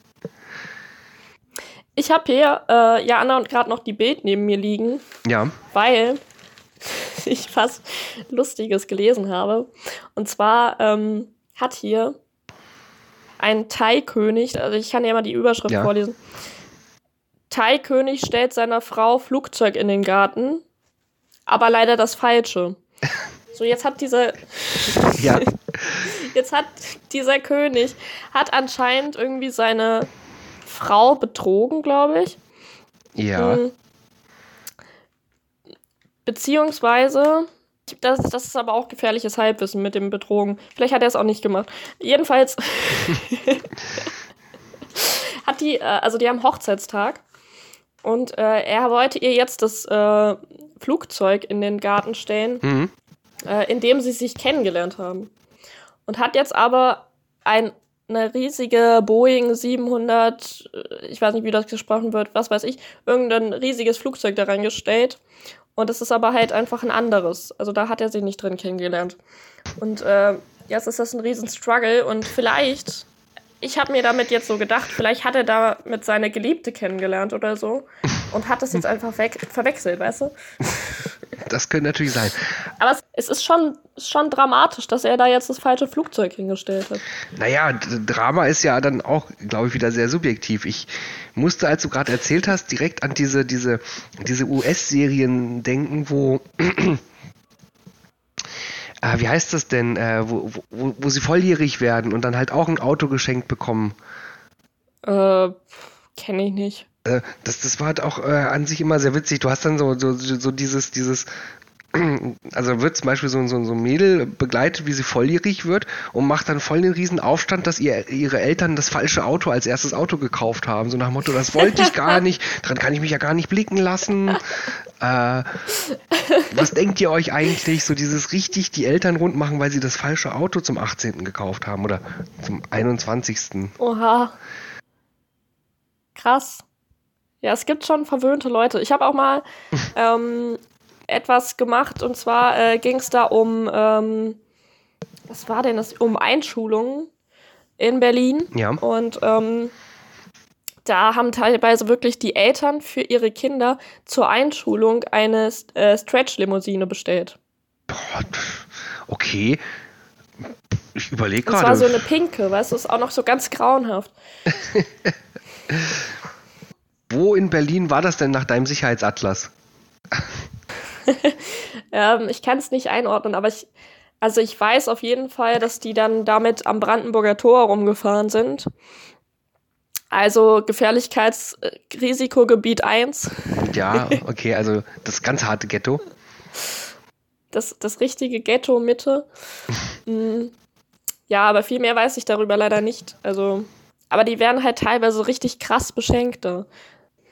Ich habe hier, äh, ja, Anna und gerade noch die Bild neben mir liegen. Ja. Weil <laughs> ich was Lustiges gelesen habe. Und zwar ähm, hat hier ein Thai-König, also ich kann ja mal die Überschrift ja. vorlesen. Thai-König stellt seiner Frau Flugzeug in den Garten, aber leider das Falsche. So, jetzt hat dieser. <laughs> ja. <laughs> Jetzt hat dieser König hat anscheinend irgendwie seine Frau betrogen, glaube ich. Ja. Hm. Beziehungsweise, das, das ist aber auch gefährliches Halbwissen mit dem Betrogen. Vielleicht hat er es auch nicht gemacht. Jedenfalls <laughs> hat die, äh, also die haben Hochzeitstag und äh, er wollte ihr jetzt das äh, Flugzeug in den Garten stellen, mhm. äh, in dem sie sich kennengelernt haben. Und hat jetzt aber ein eine riesige Boeing 700, äh, ich weiß nicht, wie das gesprochen wird, was weiß ich, irgendein riesiges Flugzeug da reingestellt. Und es ist aber halt einfach ein anderes. Also da hat er sich nicht drin kennengelernt. Und äh, jetzt ist das ein riesen Struggle und vielleicht, ich habe mir damit jetzt so gedacht, vielleicht hat er da mit seiner Geliebte kennengelernt oder so und hat das jetzt <laughs> einfach verwechselt, weißt du? Das könnte natürlich sein. Aber es ist schon, schon dramatisch, dass er da jetzt das falsche Flugzeug hingestellt hat. Naja, Drama ist ja dann auch, glaube ich, wieder sehr subjektiv. Ich musste, als du gerade erzählt hast, direkt an diese, diese, diese US-Serien denken, wo. <clears throat> äh, wie heißt das denn, äh, wo, wo, wo sie volljährig werden und dann halt auch ein Auto geschenkt bekommen? Äh, kenne ich nicht. Äh, das, das war halt auch äh, an sich immer sehr witzig. Du hast dann so, so, so dieses, dieses, <clears throat> also wird zum Beispiel so, so, so ein Mädel begleitet, wie sie volljährig wird und macht dann voll den riesen Aufstand, dass ihr, ihre Eltern das falsche Auto als erstes Auto gekauft haben. So nach dem Motto, das wollte ich gar nicht, daran kann ich mich ja gar nicht blicken lassen. Äh, was denkt ihr euch eigentlich, so dieses richtig die Eltern rund machen, weil sie das falsche Auto zum 18. gekauft haben oder zum 21. Oha. Krass. Ja, es gibt schon verwöhnte Leute. Ich habe auch mal <laughs> ähm, etwas gemacht und zwar äh, ging es da um, ähm, was war denn das? Um Einschulungen in Berlin. Ja. Und ähm, da haben teilweise wirklich die Eltern für ihre Kinder zur Einschulung eine äh, Stretch-Limousine bestellt. Okay. Ich überlege gerade. Das war so eine pinke, weißt du, ist auch noch so ganz grauenhaft. <laughs> Wo in Berlin war das denn nach deinem Sicherheitsatlas? <laughs> ähm, ich kann es nicht einordnen, aber ich, also ich weiß auf jeden Fall, dass die dann damit am Brandenburger Tor rumgefahren sind. Also Gefährlichkeitsrisikogebiet 1. Ja, okay, also das ganz harte Ghetto. Das, das richtige Ghetto Mitte. mm, ja, aber viel mehr weiß ich darüber leider nicht. Also, aber die werden halt teilweise richtig krass beschenkt da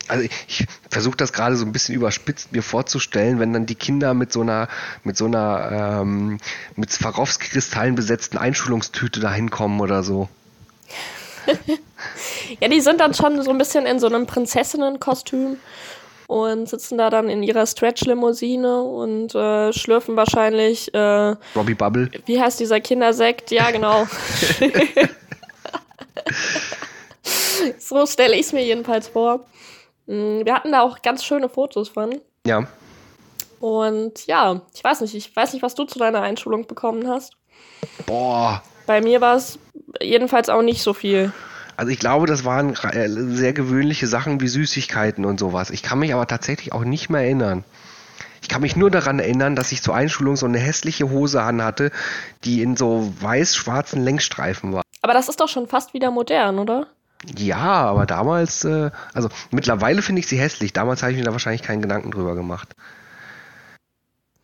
also ich versuche das gerade so ein bisschen überspitzt mir vorzustellen, wenn dann die Kinder mit so einer, mit so einer, ähm, mit Swarovski-Kristallen besetzten Einschulungstüte da hinkommen oder so. <laughs> ja, die sind dann schon so ein bisschen in so einem Prinzessinnenkostüm und sitzen da dann in ihrer Stretch-Limousine und äh, schlürfen wahrscheinlich äh, Robbie Bubble. Wie heißt dieser Kindersekt? Ja, genau. <laughs> <laughs> so stelle ich es mir jedenfalls vor. Mm, wir hatten da auch ganz schöne Fotos von. Ja. Und ja, ich weiß nicht, ich weiß nicht, was du zu deiner Einschulung bekommen hast. Boah. Bei mir war es jedenfalls auch nicht so viel. Also ich glaube, das waren äh, sehr gewöhnliche Sachen wie Süßigkeiten und sowas. Ich kann mich aber tatsächlich auch nicht mehr erinnern. Ich kann mich nur daran erinnern, dass ich zur Einschulung so eine hässliche Hose anhatte, die in so weiß-schwarzen Längsstreifen war. Aber das ist doch schon fast wieder modern, oder? Ja, aber damals, äh, also mittlerweile finde ich sie hässlich. Damals habe ich mir da wahrscheinlich keinen Gedanken drüber gemacht.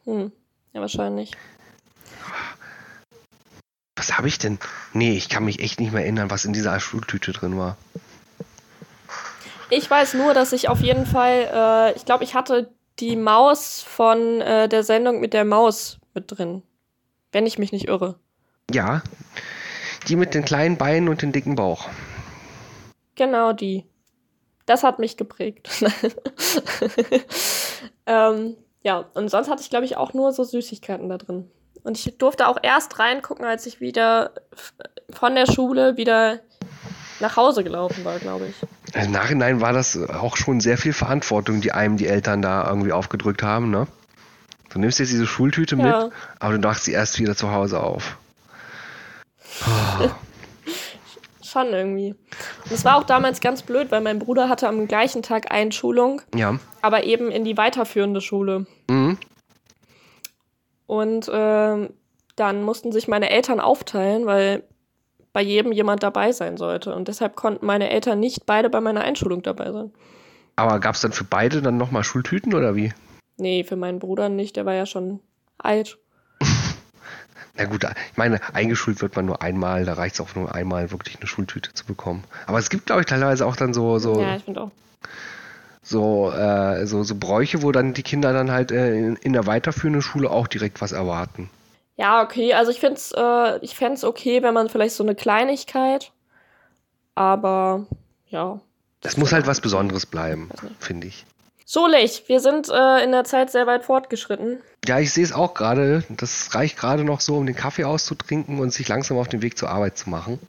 Hm, ja, wahrscheinlich. Was habe ich denn? Nee, ich kann mich echt nicht mehr erinnern, was in dieser Schultüte drin war. Ich weiß nur, dass ich auf jeden Fall, äh, ich glaube, ich hatte die Maus von äh, der Sendung mit der Maus mit drin. Wenn ich mich nicht irre. Ja, die mit den kleinen Beinen und dem dicken Bauch. Genau die. Das hat mich geprägt. <laughs> ähm, ja, und sonst hatte ich, glaube ich, auch nur so Süßigkeiten da drin. Und ich durfte auch erst reingucken, als ich wieder von der Schule wieder nach Hause gelaufen war, glaube ich. Im Nachhinein war das auch schon sehr viel Verantwortung, die einem die Eltern da irgendwie aufgedrückt haben, ne? Du nimmst jetzt diese Schultüte ja. mit, aber du machst sie erst wieder zu Hause auf. Oh. <laughs> Schon irgendwie. Und es war auch damals ganz blöd, weil mein Bruder hatte am gleichen Tag Einschulung. Ja. Aber eben in die weiterführende Schule. Mhm. Und äh, dann mussten sich meine Eltern aufteilen, weil bei jedem jemand dabei sein sollte. Und deshalb konnten meine Eltern nicht beide bei meiner Einschulung dabei sein. Aber gab es dann für beide dann nochmal Schultüten oder wie? Nee, für meinen Bruder nicht, der war ja schon alt. Na gut, ich meine, eingeschult wird man nur einmal, da reicht es auch nur einmal, wirklich eine Schultüte zu bekommen. Aber es gibt, glaube ich, teilweise auch dann so, so, ja, ich auch. So, äh, so, so Bräuche, wo dann die Kinder dann halt äh, in, in der weiterführenden Schule auch direkt was erwarten. Ja, okay, also ich finde es äh, ich fände okay, wenn man vielleicht so eine Kleinigkeit, aber ja. Es muss halt was Besonderes bleiben, finde ich. So, Lech, wir sind äh, in der Zeit sehr weit fortgeschritten. Ja, ich sehe es auch gerade. Das reicht gerade noch so, um den Kaffee auszutrinken und sich langsam auf den Weg zur Arbeit zu machen.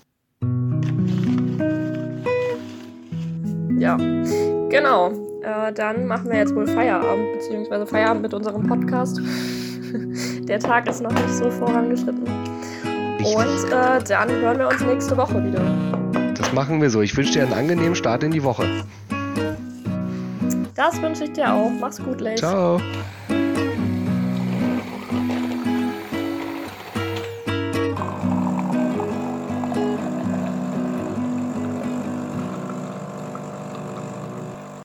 Ja, genau. Äh, dann machen wir jetzt wohl Feierabend, beziehungsweise Feierabend mit unserem Podcast. <laughs> der Tag ist noch nicht so vorangeschritten. Und äh, dann hören wir uns nächste Woche wieder. Das machen wir so. Ich wünsche dir einen angenehmen Start in die Woche. Das wünsche ich dir auch. Mach's gut, Lace. Ciao.